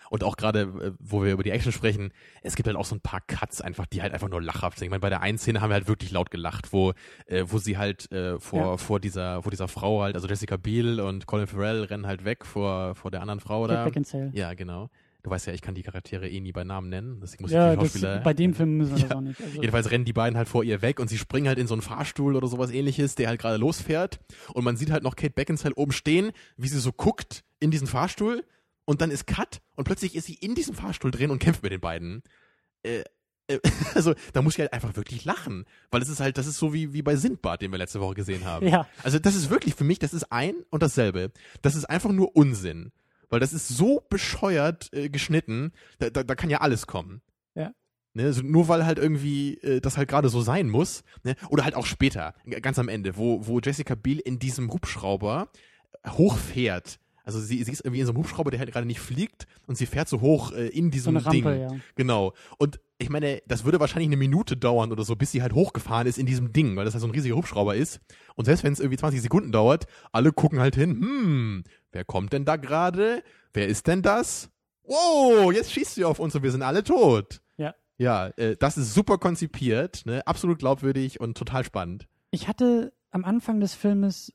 Und auch gerade, äh, wo wir über die Action sprechen, es gibt halt auch so ein paar Cuts einfach, die halt einfach nur lachhaft sind. Ich meine, bei der einen Szene haben wir halt wirklich laut gelacht, wo, äh, wo sie halt äh, vor, ja. vor dieser, vor dieser Frau halt, also Jessica Biel und Colin Farrell rennen halt weg vor, vor der anderen Frau da. Beckinsale. Ja, genau Du weißt ja, ich kann die Charaktere eh nie bei Namen nennen. Deswegen muss Ja, ich die das, Schauspieler. bei dem Film müssen wir das Ja. auch nicht. Also, Jedenfalls rennen die beiden halt vor ihr weg und sie springen halt in so einen Fahrstuhl oder sowas ähnliches, der halt gerade losfährt. Und man sieht halt noch Kate Beckinsale oben stehen, wie sie so guckt in diesen Fahrstuhl. Und dann ist Cut und plötzlich ist sie in diesem Fahrstuhl drin und kämpft mit den beiden. Äh, äh, also da muss ich halt einfach wirklich lachen. Weil es ist halt, das ist so wie, wie bei Sindbad, den wir letzte Woche gesehen haben. ja, Also das ist wirklich für mich, das ist ein und dasselbe. Das ist einfach nur Unsinn. Weil das ist so bescheuert äh, geschnitten, da, da, da kann ja alles kommen. Ja. Ne, also nur weil halt irgendwie äh, das halt gerade so sein muss. Ne? Oder halt auch später, ganz am Ende, wo, wo Jessica Biel in diesem Hubschrauber hochfährt. Also sie, sie ist irgendwie in so einem Hubschrauber, der halt gerade nicht fliegt und sie fährt so hoch äh, in so diesem eine Rampe, Ding. ja. Genau. Und ich meine, das würde wahrscheinlich eine Minute dauern oder so, bis sie halt hochgefahren ist in diesem Ding, weil das halt so ein riesiger Hubschrauber ist. Und selbst wenn es irgendwie 20 Sekunden dauert, alle gucken halt hin, hm, wer kommt denn da gerade? Wer ist denn das? Wow, jetzt schießt sie auf uns und wir sind alle tot. Ja. Ja, äh, das ist super konzipiert, ne? absolut glaubwürdig und total spannend. Ich hatte am Anfang des Filmes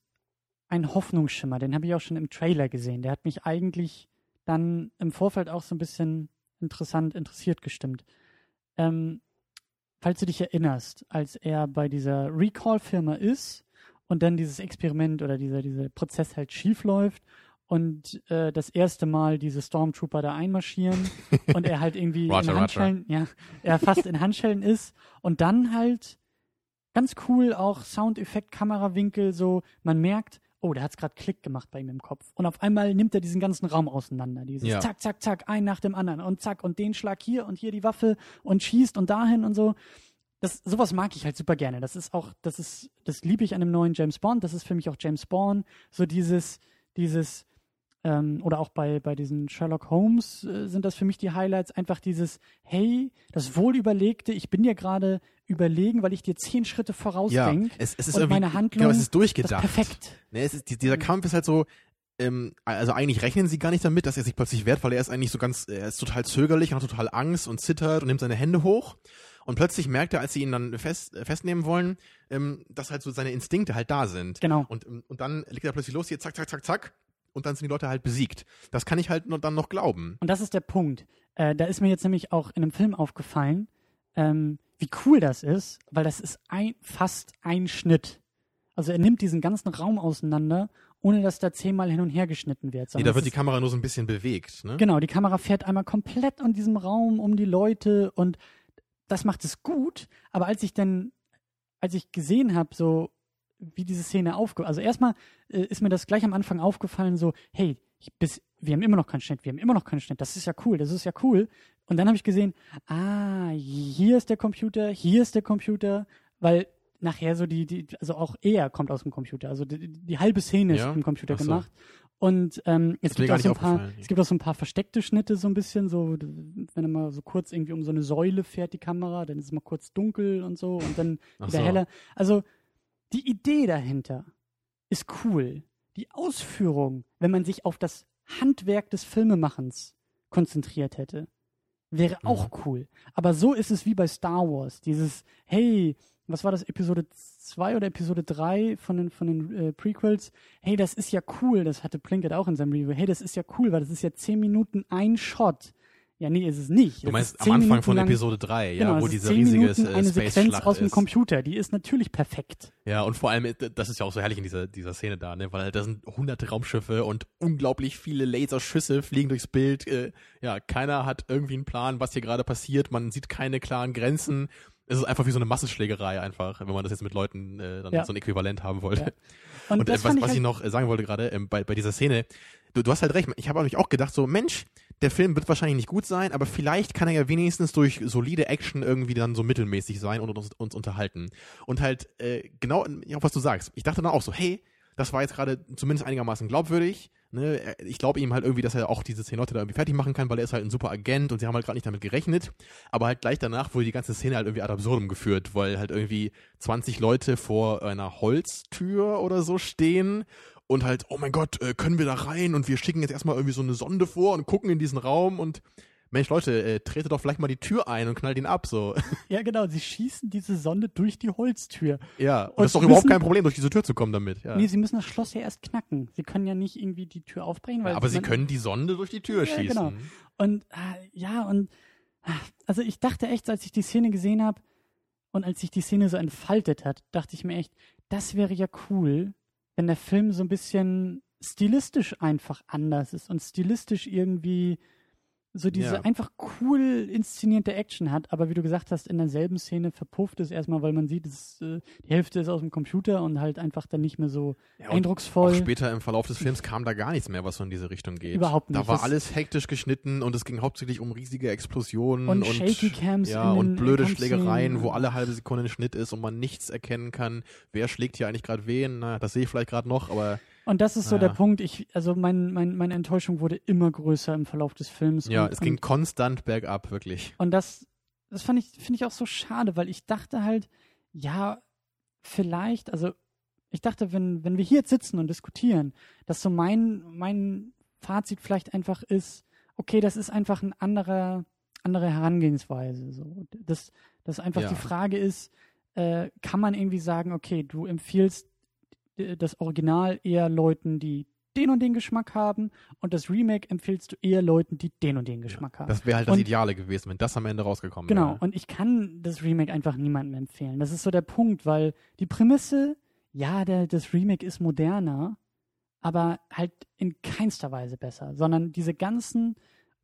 einen Hoffnungsschimmer, den habe ich auch schon im Trailer gesehen. Der hat mich eigentlich dann im Vorfeld auch so ein bisschen interessant, interessiert gestimmt. Ähm, falls du dich erinnerst, als er bei dieser Recall-Firma ist und dann dieses Experiment oder dieser, dieser Prozess halt schief läuft und äh, das erste Mal diese Stormtrooper da einmarschieren und er halt irgendwie Roger, in Roger. Handschellen, ja, er fast in Handschellen ist und dann halt ganz cool auch Soundeffekt, Kamerawinkel, so man merkt, oh, der hat's gerade Klick gemacht bei ihm im Kopf. Und auf einmal nimmt er diesen ganzen Raum auseinander. Dieses Ja. zack, zack, zack, ein nach dem anderen und zack und den Schlag hier und hier die Waffe und schießt und dahin und so. Das, sowas mag ich halt super gerne. Das ist auch, das ist, das liebe ich an einem neuen James Bond. Das ist für mich auch James Bond. So dieses, dieses, ähm, oder auch bei, bei diesen Sherlock Holmes äh, sind das für mich die Highlights. Einfach dieses, hey, das Wohlüberlegte, ich bin dir gerade überlegen, weil ich dir zehn Schritte Ja, vorausdenke. es, es ist und irgendwie, meine Handlung, genau, es ist durchgedacht. perfekt. Ne, es ist, die- dieser. Kampf ist halt so, ähm, also eigentlich rechnen sie gar nicht damit, dass er sich plötzlich wehrt, weil er ist eigentlich so ganz, er ist total zögerlich und hat total Angst und zittert und nimmt seine Hände hoch. Und plötzlich merkt er, als sie ihn dann fest, äh, festnehmen wollen, ähm, dass halt so seine Instinkte halt da sind. Genau. Und, ähm, und dann legt er plötzlich los, hier zack, zack, zack, zack. Und dann sind die Leute halt besiegt. Das kann ich halt nur dann noch glauben. Und das ist der Punkt. Äh, da ist mir jetzt nämlich auch in einem Film aufgefallen, ähm, wie cool das ist, weil das ist ein, fast ein Schnitt. Also er nimmt diesen ganzen Raum auseinander, ohne dass da zehnmal hin und her geschnitten wird. Nee, da wird die Kamera nur so ein bisschen bewegt, ne? Genau, die Kamera fährt einmal komplett in diesem Raum um die Leute und das macht es gut. Aber als ich dann, als ich gesehen habe, so wie diese Szene aufge, also erstmal äh, ist mir das gleich am Anfang aufgefallen, so hey, ich, bis, wir haben immer noch keinen Schnitt, wir haben immer noch keinen Schnitt. Das ist ja cool, das ist ja cool. Und dann habe ich gesehen, ah, hier ist der Computer, hier ist der Computer, weil nachher so die, die, also auch er kommt aus dem Computer, also die, die halbe Szene Ja? ist im Computer so. gemacht. Und ähm, es gibt auch so ein paar, es gibt auch so ein paar versteckte Schnitte so ein bisschen, so wenn er mal so kurz irgendwie um so eine Säule fährt die Kamera, dann ist es mal kurz dunkel und so und dann Ach wieder so. heller. Also die Idee dahinter ist cool. Die Ausführung, wenn man sich auf das Handwerk des Filmemachens konzentriert hätte, wäre Mhm. auch cool. Aber so ist es wie bei Star Wars. Dieses, hey, was war das, Episode 2 oder Episode 3 von den, von den äh, Prequels? Hey, das ist ja cool, das hatte Plinkett auch in seinem Review. Hey, das ist ja cool, weil das ist ja 10 Minuten ein Shot. Ja, nee, ist es nicht. Du meinst ist am 10 Anfang Minuten von lang- Episode 3, ja, genau, wo es ist diese 10 riesige Minuten eine Sequenz Space-Schlacht aus dem ist. Computer, die ist natürlich perfekt. Ja, und vor allem, das ist ja auch so herrlich in dieser, dieser Szene da, ne? Weil da sind hunderte Raumschiffe und unglaublich viele Laserschüsse fliegen durchs Bild. Äh, ja, keiner hat irgendwie einen Plan, was hier gerade passiert. Man sieht keine klaren Grenzen. Es ist einfach wie so eine Massenschlägerei einfach, wenn man das jetzt mit Leuten äh, dann Ja. so ein Äquivalent haben wollte. Ja. Und, Und, äh, was, ich was halt, ich noch äh, sagen wollte gerade ähm, bei, bei dieser Szene, du, du hast halt recht, ich habe nämlich auch gedacht, so Mensch, der Film wird wahrscheinlich nicht gut sein, aber vielleicht kann er ja wenigstens durch solide Action irgendwie dann so mittelmäßig sein und uns, uns unterhalten. Und halt, äh, genau, ja, was du sagst. Ich dachte dann auch so, hey, das war jetzt gerade zumindest einigermaßen glaubwürdig. Ne? Er- Ich glaube ihm halt irgendwie, dass er auch diese zehn Leute da irgendwie fertig machen kann, weil er ist halt ein super Agent und sie haben halt gerade nicht damit gerechnet. Aber halt gleich danach wurde die ganze Szene halt irgendwie ad absurdum geführt, weil halt irgendwie 20 Leute vor einer Holztür oder so stehen und halt, oh mein Gott, äh, können wir da rein und wir schicken jetzt erstmal irgendwie so eine Sonde vor und gucken in diesen Raum und Mensch, Leute, äh, trete doch vielleicht mal die Tür ein und knallt ihn ab, so. Ja, genau, sie schießen diese Sonde durch die Holztür. Ja, und, Und das ist doch sie überhaupt müssen- kein Problem, durch diese Tür zu kommen damit. Ja. Nee, sie müssen das Schloss ja erst knacken. Sie können ja nicht irgendwie die Tür aufbrechen, weil ja, aber sie können die Sonde durch die Tür Ja, schießen. genau. Und äh, ja, und ah, also ich dachte echt, als ich die Szene gesehen habe und als sich die Szene so entfaltet hat, dachte ich mir echt, das wäre ja cool, wenn der Film so ein bisschen stilistisch einfach anders ist und stilistisch irgendwie so diese Ja. einfach cool inszenierte Action hat, aber wie du gesagt hast, in derselben Szene verpufft es erstmal, weil man sieht, es, äh, die Hälfte ist aus dem Computer und halt einfach dann nicht mehr so Ja, eindrucksvoll. Auch später im Verlauf des Films kam da gar nichts mehr, was so in diese Richtung geht. Überhaupt Da nicht. war Das- alles hektisch geschnitten und es ging hauptsächlich um riesige Explosionen Und und, Shaky Cams ja, und blöde. Schlägereien, wo alle halbe Sekunde ein Schnitt ist und man nichts erkennen kann. Wer schlägt hier eigentlich gerade wen? Na, das sehe ich vielleicht gerade noch, aber Und das ist so Ja. der Punkt. Ich, also mein, mein, meine Enttäuschung wurde immer größer im Verlauf des Films. ja, und, es ging konstant bergab, wirklich. und das, das fand ich, finde ich auch so schade, weil ich dachte halt, ja, vielleicht, also ich dachte, wenn, wenn wir hier jetzt sitzen und diskutieren, dass so mein, mein Fazit vielleicht einfach ist, okay, das ist einfach ein anderer, andere Herangehensweise. So. Das, das einfach Ja. die Frage ist, äh, kann man irgendwie sagen, okay, du empfiehlst das Original eher Leuten, die den und den Geschmack haben und das Remake empfiehlst du eher Leuten, die den und den Geschmack haben. Das wäre halt das Und- Ideale gewesen, wenn das am Ende rausgekommen Genau, wäre. und ich kann das Remake einfach niemandem empfehlen. Das ist so der Punkt, weil die Prämisse, ja, der, das Remake ist moderner, aber halt in keinster Weise besser, sondern diese ganzen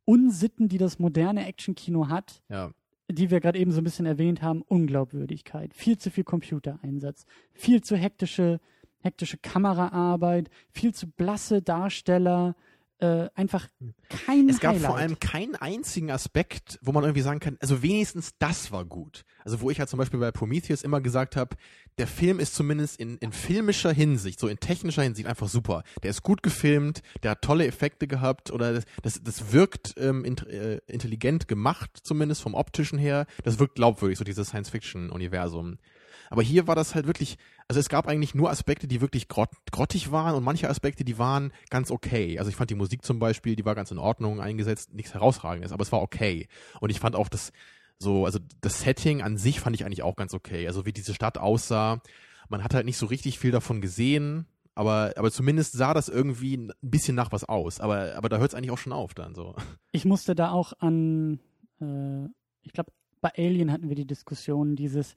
Unsitten, die das moderne Actionkino hat, Ja. die wir gerade eben so ein bisschen erwähnt haben, Unglaubwürdigkeit, viel zu viel Computereinsatz, viel zu hektische, hektische Kameraarbeit, viel zu blasse Darsteller, äh, einfach kein Es gab Highlight. vor allem keinen einzigen Aspekt, wo man irgendwie sagen kann, also wenigstens das war gut. Also wo ich halt zum Beispiel bei Prometheus immer gesagt habe, der Film ist zumindest in, in filmischer Hinsicht, so in technischer Hinsicht einfach super. Der ist gut gefilmt, der hat tolle Effekte gehabt oder das, das, das wirkt ähm, int äh, intelligent gemacht, zumindest vom optischen her. Das wirkt glaubwürdig, so dieses Science-Fiction-Universum. Aber hier war das halt wirklich, also es gab eigentlich nur Aspekte, die wirklich grott, grottig waren und manche Aspekte, die waren ganz okay. Also ich fand die Musik zum Beispiel, die war ganz in Ordnung eingesetzt, nichts herausragendes, aber es war okay. Und ich fand auch das so, also das Setting an sich fand ich eigentlich auch ganz okay. Also wie diese Stadt aussah, man hat halt nicht so richtig viel davon gesehen, aber, aber zumindest sah das irgendwie ein bisschen nach was aus. Aber, aber da hört es eigentlich auch schon auf dann so. ich musste da auch an, äh, ich glaube, bei Alien hatten wir die Diskussion, dieses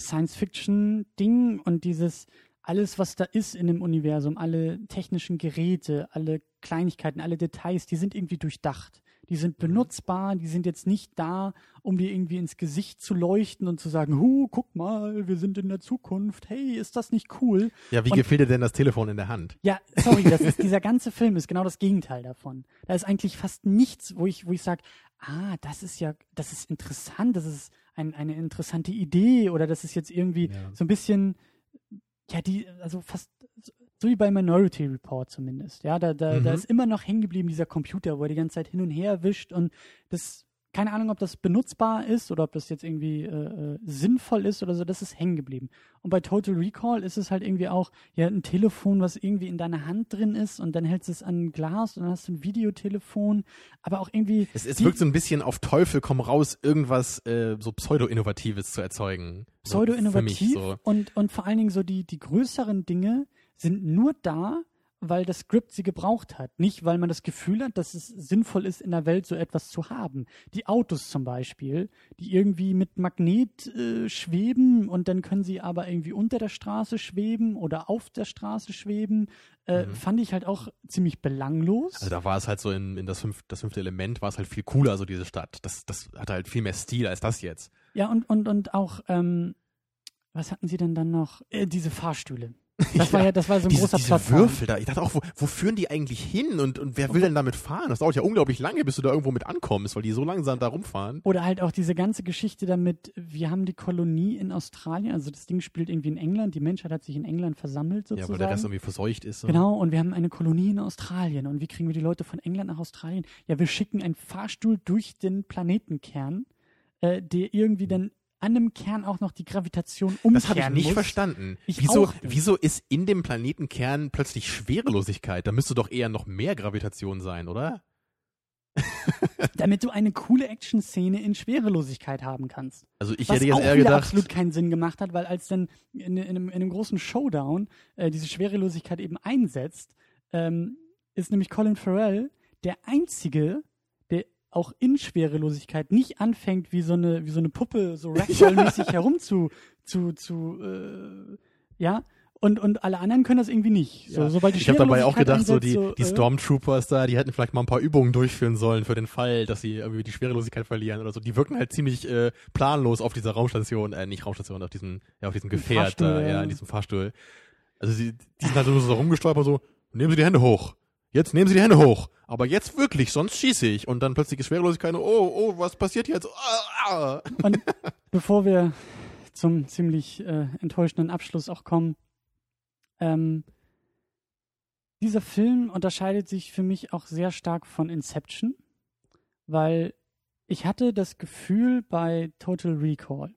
Science-Fiction-Ding und dieses alles, was da ist in dem Universum, alle technischen Geräte, alle Kleinigkeiten, alle Details, die sind irgendwie durchdacht. Die sind benutzbar, die sind jetzt nicht da, um dir irgendwie ins Gesicht zu leuchten und zu sagen, hu, guck mal, wir sind in der Zukunft, hey, ist das nicht cool? Ja, wie Und- gefiel dir denn das Telefon in der Hand? Ja, sorry, das ist, dieser ganze Film ist genau das Gegenteil davon. Da ist eigentlich fast nichts, wo ich, wo ich sage, ah, das ist ja, das ist interessant, das ist ein, eine interessante Idee oder das ist jetzt irgendwie Ja. so ein bisschen, ja, die, also fast so wie bei Minority Report zumindest. Ja, da, da, da Mhm. ist immer noch hängen geblieben dieser Computer, wo er die ganze Zeit hin und her wischt und das, keine Ahnung, ob das benutzbar ist oder ob das jetzt irgendwie äh, äh, sinnvoll ist oder so, das ist hängen geblieben. Und bei Total Recall ist es halt irgendwie auch, ja, ein Telefon, was irgendwie in deiner Hand drin ist und dann hältst du es an ein Glas und dann hast du ein Videotelefon, aber auch irgendwie. Es, es die- wirkt so ein bisschen auf Teufel komm raus, irgendwas äh, so Pseudo-Innovatives zu erzeugen. So pseudo-innovativ So. und, und vor allen Dingen so die, die größeren Dinge sind nur da, weil das Skript sie gebraucht hat. Nicht, weil man das Gefühl hat, dass es sinnvoll ist, in der Welt so etwas zu haben. Die Autos zum Beispiel, die irgendwie mit Magnet äh, schweben und dann können sie aber irgendwie unter der Straße schweben oder auf der Straße schweben, äh, Mhm. fand ich halt auch ziemlich belanglos. Also da war es halt so in, in das, fünf, das fünfte Element war es halt viel cooler, so diese Stadt. Das, das hatte halt viel mehr Stil als das jetzt. Ja, und, und, und auch, ähm, was hatten sie denn dann noch? Äh, diese Fahrstühle. Das war ja, das war so ein diese, großer diese Plattform. Würfel da. Ich dachte auch, wo, wo führen die eigentlich hin und, und wer will denn damit fahren? Das dauert ja unglaublich lange, bis du da irgendwo mit ankommst, weil die so langsam da rumfahren. Oder halt auch diese ganze Geschichte damit, wir haben die Kolonie in Australien, also das Ding spielt irgendwie in England, die Menschheit hat sich in England versammelt Ja, sozusagen. weil der Rest irgendwie verseucht ist. So. Genau, und wir haben eine Kolonie in Australien. Und wie kriegen wir die Leute von England nach Australien? Ja, wir schicken einen Fahrstuhl durch den Planetenkern, äh, der irgendwie dann an dem Kern auch noch die Gravitation umkehren Das habe ich nicht muss. verstanden. Ich wieso, auch wieso ist in dem Planetenkern plötzlich Schwerelosigkeit? Da müsste doch eher noch mehr Gravitation sein, oder? damit du eine coole Action-Szene in Schwerelosigkeit haben kannst. Also ich Was hätte jetzt eher gedacht, absolut keinen Sinn gemacht hat, weil als dann in, in, einem, in einem großen Showdown äh, diese Schwerelosigkeit eben einsetzt, ähm, ist nämlich Colin Farrell der einzige, auch in Schwerelosigkeit nicht anfängt, wie so eine, wie so eine Puppe so Ragdoll-mäßig herum zu, zu, zu äh, ja, und, und alle anderen können das irgendwie nicht. So, Ja. sobald die ich habe dabei auch gedacht, so einsetzt, die, die äh, Stormtroopers da, die hätten vielleicht mal ein paar Übungen durchführen sollen für den Fall, dass sie irgendwie die Schwerelosigkeit verlieren oder so. Die wirken halt ziemlich äh, planlos auf dieser Raumstation, äh, nicht Raumstation, auf diesem, ja, auf diesem Gefährt da, ja, ja. in diesem Fahrstuhl. Also sie, die sind halt so, so rumgestolpert, so, nehmen Sie die Hände hoch. Jetzt nehmen Sie die Hände hoch. Aber jetzt wirklich, sonst schieße ich. Und dann plötzlich ist Schwerelosigkeit, oh, oh, was passiert jetzt? Ah, ah. Und bevor wir zum ziemlich äh, enttäuschenden Abschluss auch kommen, ähm, dieser Film unterscheidet sich für mich auch sehr stark von Inception, weil ich hatte das Gefühl bei Total Recall,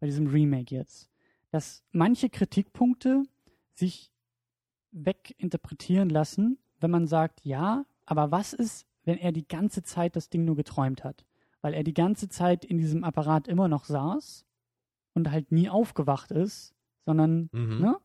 bei diesem Remake jetzt, dass manche Kritikpunkte sich weginterpretieren lassen, wenn man sagt, ja, aber was ist, wenn er die ganze Zeit das Ding nur geträumt hat? Weil er die ganze Zeit in diesem Apparat immer noch saß und halt nie aufgewacht ist, sondern, Mhm. ne?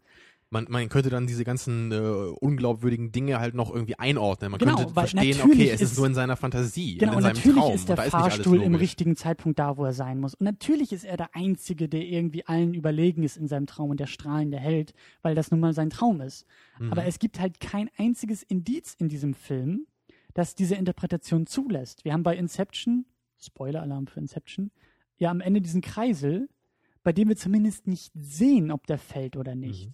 Man, man könnte dann diese ganzen äh, unglaubwürdigen Dinge halt noch irgendwie einordnen. Man Genau, könnte verstehen, okay, es ist, nur in seiner Fantasie, Genau, in seinem natürlich Traum. ist der und da ist nicht alles Fahrstuhl im richtigen Zeitpunkt da, wo er sein muss. Und natürlich ist er der Einzige, der irgendwie allen überlegen ist in seinem Traum und der strahlende Held, weil das nun mal sein Traum ist. Mhm. Aber es gibt halt kein einziges Indiz in diesem Film, das diese Interpretation zulässt. Wir haben bei Inception, Spoiler-Alarm für Inception, ja am Ende diesen Kreisel, bei dem wir zumindest nicht sehen, ob der fällt oder nicht. Mhm.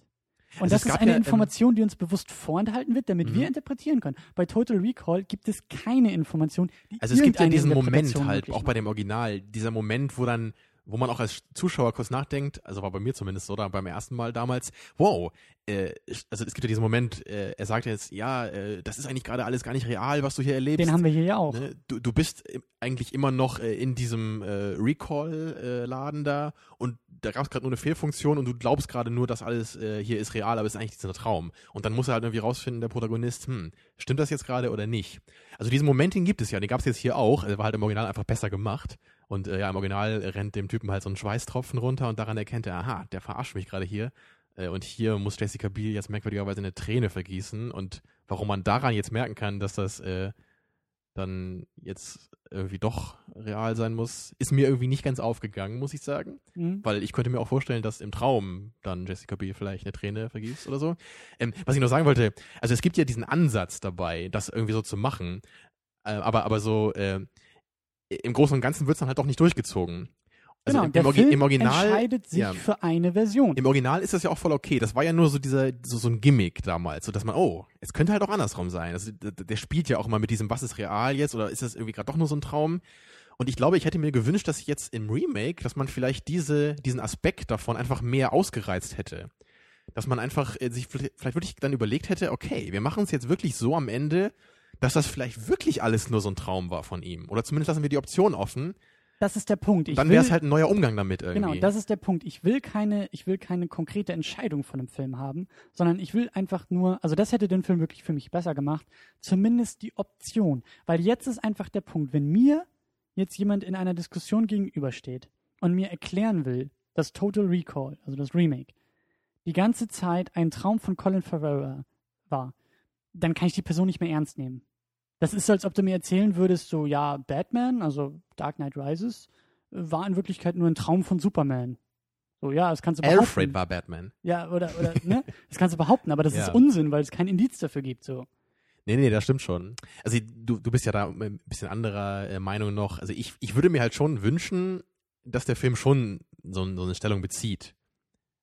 Und Also das es ist eine ja, ähm, Information, die uns bewusst vorenthalten wird, damit Mhm. wir interpretieren können. Bei Total Recall gibt es keine Information, die Also es gibt ja diesen Moment halt, auch bei dem Original, dieser Moment, wo dann, wo man auch als Zuschauer kurz nachdenkt, also war bei mir zumindest so, oder beim ersten Mal damals, wow, äh, also es gibt ja diesen Moment, äh, er sagt jetzt, ja, äh, das ist eigentlich gerade alles gar nicht real, was du hier erlebst. Den haben wir hier ja auch. Ne? Du, du bist eigentlich immer noch äh, in diesem äh, Recall-Laden da und da gab es gerade nur eine Fehlfunktion und du glaubst gerade nur, dass alles äh, hier ist real, aber es ist eigentlich dieser Traum. Und dann muss er halt irgendwie rausfinden, der Protagonist, hm, stimmt das jetzt gerade oder nicht? Also diesen Moment, den gibt es ja, den gab es jetzt hier auch, er war halt im Original einfach besser gemacht. Und äh, ja, im Original rennt dem Typen halt so ein Schweißtropfen runter und daran erkennt er, aha, der verarscht mich gerade hier. Äh, und hier muss Jessica Biel jetzt merkwürdigerweise eine Träne vergießen. Und warum man daran jetzt merken kann, dass das äh, dann jetzt irgendwie doch real sein muss, ist mir irgendwie nicht ganz aufgegangen, muss ich sagen. Mhm. Weil ich könnte mir auch vorstellen, dass im Traum dann Jessica Biel vielleicht eine Träne vergießt oder so. Ähm, was ich noch sagen wollte, also es gibt ja diesen Ansatz dabei, das irgendwie so zu machen. Äh, aber, aber so, äh, im Großen und Ganzen wird es dann halt doch nicht durchgezogen. Also genau, im, der im, Film im Original. entscheidet sich ja. für eine Version. Im Original ist das ja auch voll okay. Das war ja nur so dieser, so, so ein Gimmick damals, so dass man, oh, es könnte halt auch andersrum sein. Also, der, der spielt ja auch immer mit diesem, was ist real jetzt oder ist das irgendwie gerade doch nur so ein Traum? Und ich glaube, ich hätte mir gewünscht, dass jetzt im Remake, dass man vielleicht diese, diesen Aspekt davon einfach mehr ausgereizt hätte. Dass man einfach äh, sich vielleicht wirklich dann überlegt hätte, okay, wir machen es jetzt wirklich so am Ende, dass das vielleicht wirklich alles nur so ein Traum war von ihm. Oder zumindest lassen wir die Option offen. das ist der Punkt. Ich dann wäre es halt ein neuer Umgang damit irgendwie. Genau, das ist der Punkt. Ich will keine, ich will keine konkrete Entscheidung von dem Film haben, sondern ich will einfach nur, also das hätte den Film wirklich für mich besser gemacht, zumindest die Option. Weil jetzt ist einfach der Punkt, wenn mir jetzt jemand in einer Diskussion gegenübersteht und mir erklären will, dass Total Recall, also das Remake, die ganze Zeit ein Traum von Colin Farrell war, dann kann ich die Person nicht mehr ernst nehmen. Das ist so, als ob du mir erzählen würdest, so, ja, Batman, also Dark Knight Rises, war in Wirklichkeit nur ein Traum von Superman. So, ja, das kannst du behaupten. Alfred war Batman. Ja, oder, oder, ne? Das kannst du behaupten, aber das Ja. ist Unsinn, weil es kein Indiz dafür gibt, so. Nee, nee, das stimmt schon. Also du, du bist ja da ein bisschen anderer äh, Meinung noch. Also ich, ich würde mir halt schon wünschen, dass der Film schon so, so eine Stellung bezieht.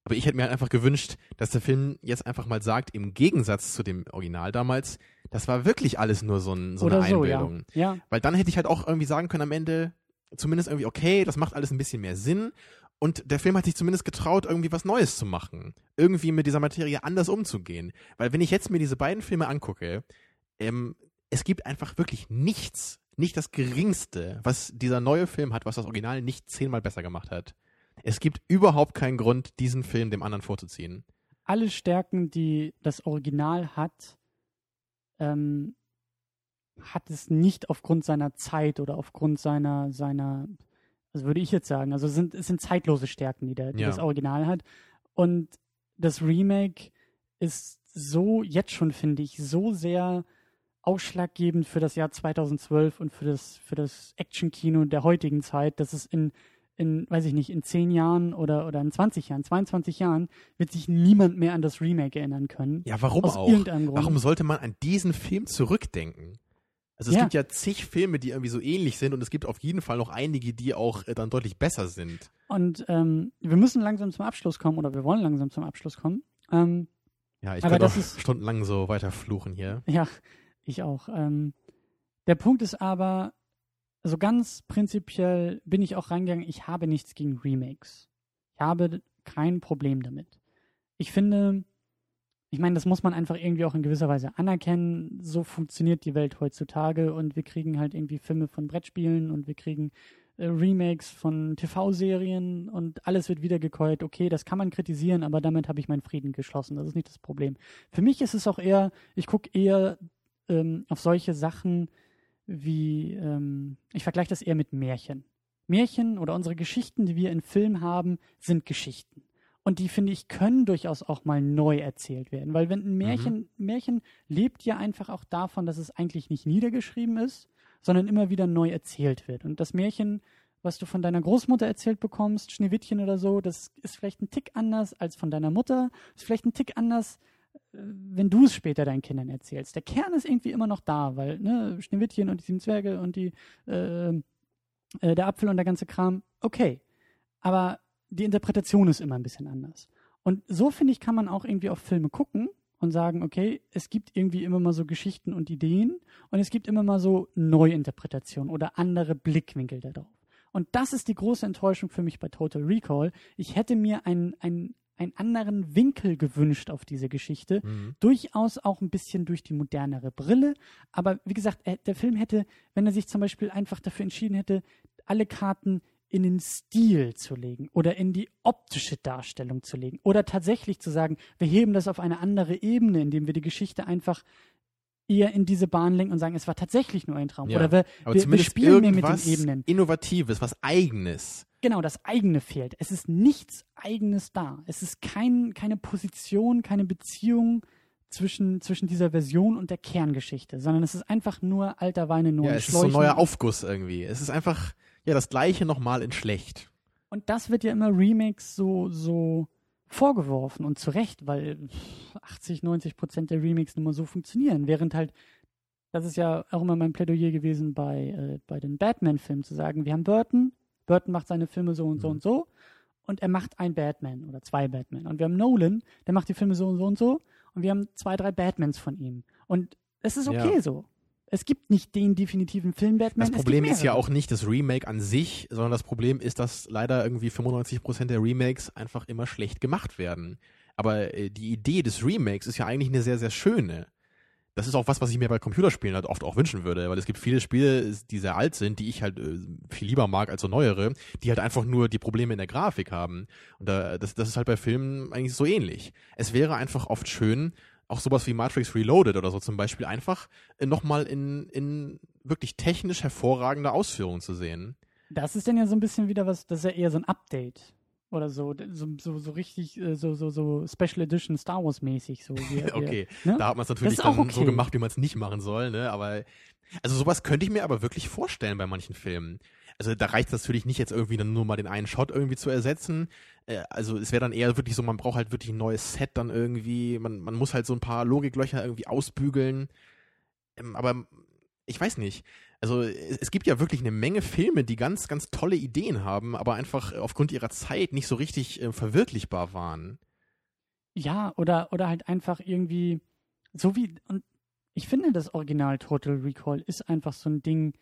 Aber ich hätte mir halt einfach gewünscht, dass der Film jetzt einfach mal sagt, im Gegensatz zu dem Original damals, das war wirklich alles nur so, ein, so eine so, ja. Einbildung. Ja, Weil dann hätte ich halt auch irgendwie sagen können am Ende, zumindest irgendwie, okay, das macht alles ein bisschen mehr Sinn. Und der Film hat sich zumindest getraut, irgendwie was Neues zu machen. Irgendwie mit dieser Materie anders umzugehen. Weil wenn ich jetzt mir diese beiden Filme angucke, ähm, es gibt einfach wirklich nichts, nicht das Geringste, was dieser neue Film hat, was das Original nicht zehnmal besser gemacht hat. Es gibt überhaupt keinen Grund, diesen Film dem anderen vorzuziehen. alle Stärken, die das Original hat, ähm, hat es nicht aufgrund seiner Zeit oder aufgrund seiner, seiner, also würde ich jetzt sagen, also es sind, es sind zeitlose Stärken, die, der, die Ja. das Original hat. Und das Remake ist so, jetzt schon finde ich, so sehr ausschlaggebend für das Jahr 2012 und für das, für das Action-Kino der heutigen Zeit, dass es in, in, weiß ich nicht, in 10 Jahren oder, oder in 20 Jahren, 22 Jahren, wird sich niemand mehr an das Remake erinnern können. Ja, warum aus auch? irgendeinem Grund. Warum sollte man an diesen Film zurückdenken? Also es Ja. gibt ja zig Filme, die irgendwie so ähnlich sind und es gibt auf jeden Fall noch einige, die auch äh, dann deutlich besser sind. Und ähm, wir müssen langsam zum Abschluss kommen oder wir wollen langsam zum Abschluss kommen. Ähm, Ja, ich das auch ist- stundenlang so weiter fluchen hier. ja, ich auch. Ähm, der Punkt ist aber, so ganz prinzipiell bin ich auch reingegangen, ich habe nichts gegen Remakes. Ich habe kein Problem damit. Ich finde, ich meine, das muss man einfach irgendwie auch in gewisser Weise anerkennen. So funktioniert die Welt heutzutage und wir kriegen halt irgendwie Filme von Brettspielen und wir kriegen äh, Remakes von TV-Serien und alles wird wiedergekäut. Okay, das kann man kritisieren, aber damit habe ich meinen Frieden geschlossen. Das ist nicht das Problem. Für mich ist es auch eher, ich gucke eher ähm, auf solche Sachen wie, ähm, ich vergleiche das eher mit Märchen. Märchen oder unsere Geschichten, die wir in Filmen haben, sind Geschichten. Und die, finde ich, können durchaus auch mal neu erzählt werden. Weil wenn ein Märchen, Märchen lebt ja einfach auch davon, dass es eigentlich nicht niedergeschrieben ist, sondern immer wieder neu erzählt wird. Und das Märchen, was du von deiner Großmutter erzählt bekommst, Schneewittchen oder so, das ist vielleicht ein Tick anders als von deiner Mutter, ist vielleicht ein Tick anders, wenn du es später deinen Kindern erzählst. Der Kern ist irgendwie immer noch da, weil ne, Schneewittchen und die sieben Zwerge und die äh, äh, der Apfel und der ganze Kram, okay. Aber die Interpretation ist immer ein bisschen anders. Und so, finde ich, kann man auch irgendwie auf Filme gucken und sagen, okay, es gibt irgendwie immer mal so Geschichten und Ideen und es gibt immer mal so Neuinterpretationen oder andere Blickwinkel darauf. Und das ist die große Enttäuschung für mich bei Total Recall. Ich hätte mir einen, einen, einen anderen Winkel gewünscht auf diese Geschichte. Mhm. Durchaus auch ein bisschen durch die modernere Brille. Aber wie gesagt, er- der Film hätte, wenn er sich zum Beispiel einfach dafür entschieden hätte, alle Karten in den Stil zu legen oder in die optische Darstellung zu legen oder tatsächlich zu sagen, wir heben das auf eine andere Ebene, indem wir die Geschichte einfach eher in diese Bahn lenken und sagen, es war tatsächlich nur ein Traum. Ja, Oder wir, wir, wir spielen mehr mit den Ebenen. Innovatives, was Eigenes. Genau, das eigene fehlt. Es ist nichts Eigenes da. Es ist kein, keine Position, keine Beziehung zwischen, zwischen dieser Version und der Kerngeschichte, sondern es ist einfach nur alter Weine, nur Ja, ein es ist so ein Schläuchen. neuer Aufguss irgendwie. Es ist einfach, ja, das Gleiche nochmal in schlecht. Und das wird ja immer Remakes so, so vorgeworfen und zu Recht, weil 80, 90 Prozent der Remakes nun mal so funktionieren. Während halt, das ist ja auch immer mein Plädoyer gewesen bei, äh, bei den Batman-Filmen, zu sagen, wir haben Burton, Burton macht seine Filme so und so Mhm. und so und er macht ein Batman oder zwei Batman. Und wir haben Nolan, der macht die Filme so und so und so und wir haben zwei, drei Batmans von ihm. Und es ist okay Ja. so. Es gibt nicht den definitiven Film Batman. Das Problem ist ja auch nicht das Remake an sich, sondern das Problem ist, dass leider irgendwie 95% der Remakes einfach immer schlecht gemacht werden. Aber äh, die Idee des Remakes ist ja eigentlich eine sehr, sehr schöne. Das ist auch was, was ich mir bei Computerspielen halt oft auch wünschen würde, weil es gibt viele Spiele, die sehr alt sind, die ich halt äh, viel lieber mag als so neuere, die halt einfach nur die Probleme in der Grafik haben. Und da, das, das ist halt bei Filmen eigentlich so ähnlich. Es wäre einfach oft schön, auch sowas wie Matrix Reloaded oder so zum Beispiel einfach äh, nochmal in, in wirklich technisch hervorragende Ausführungen zu sehen. Das ist dann ja so ein bisschen wieder was, das ist ja eher so ein Update oder so, so, so, so richtig, äh, so, so, so Special Edition Star Wars mäßig. So, wie- Okay, ne? da hat man es natürlich dann so okay. gemacht, wie man es nicht machen soll, ne? Aber also sowas könnte ich mir aber wirklich vorstellen bei manchen Filmen. Also da reicht es natürlich nicht jetzt irgendwie dann nur mal den einen Shot irgendwie zu ersetzen. Äh, also es wäre dann eher wirklich so, man braucht halt wirklich ein neues Set dann irgendwie. Man, man muss halt so ein paar Logiklöcher irgendwie ausbügeln. Ähm, aber ich weiß nicht. Also es, gibt ja wirklich eine Menge Filme, die ganz, ganz tolle Ideen haben, aber einfach aufgrund ihrer Zeit nicht so richtig äh, verwirklichbar waren. Ja, oder, oder halt einfach irgendwie, so wie, und ich finde, das Original Total Recall ist einfach so ein Ding,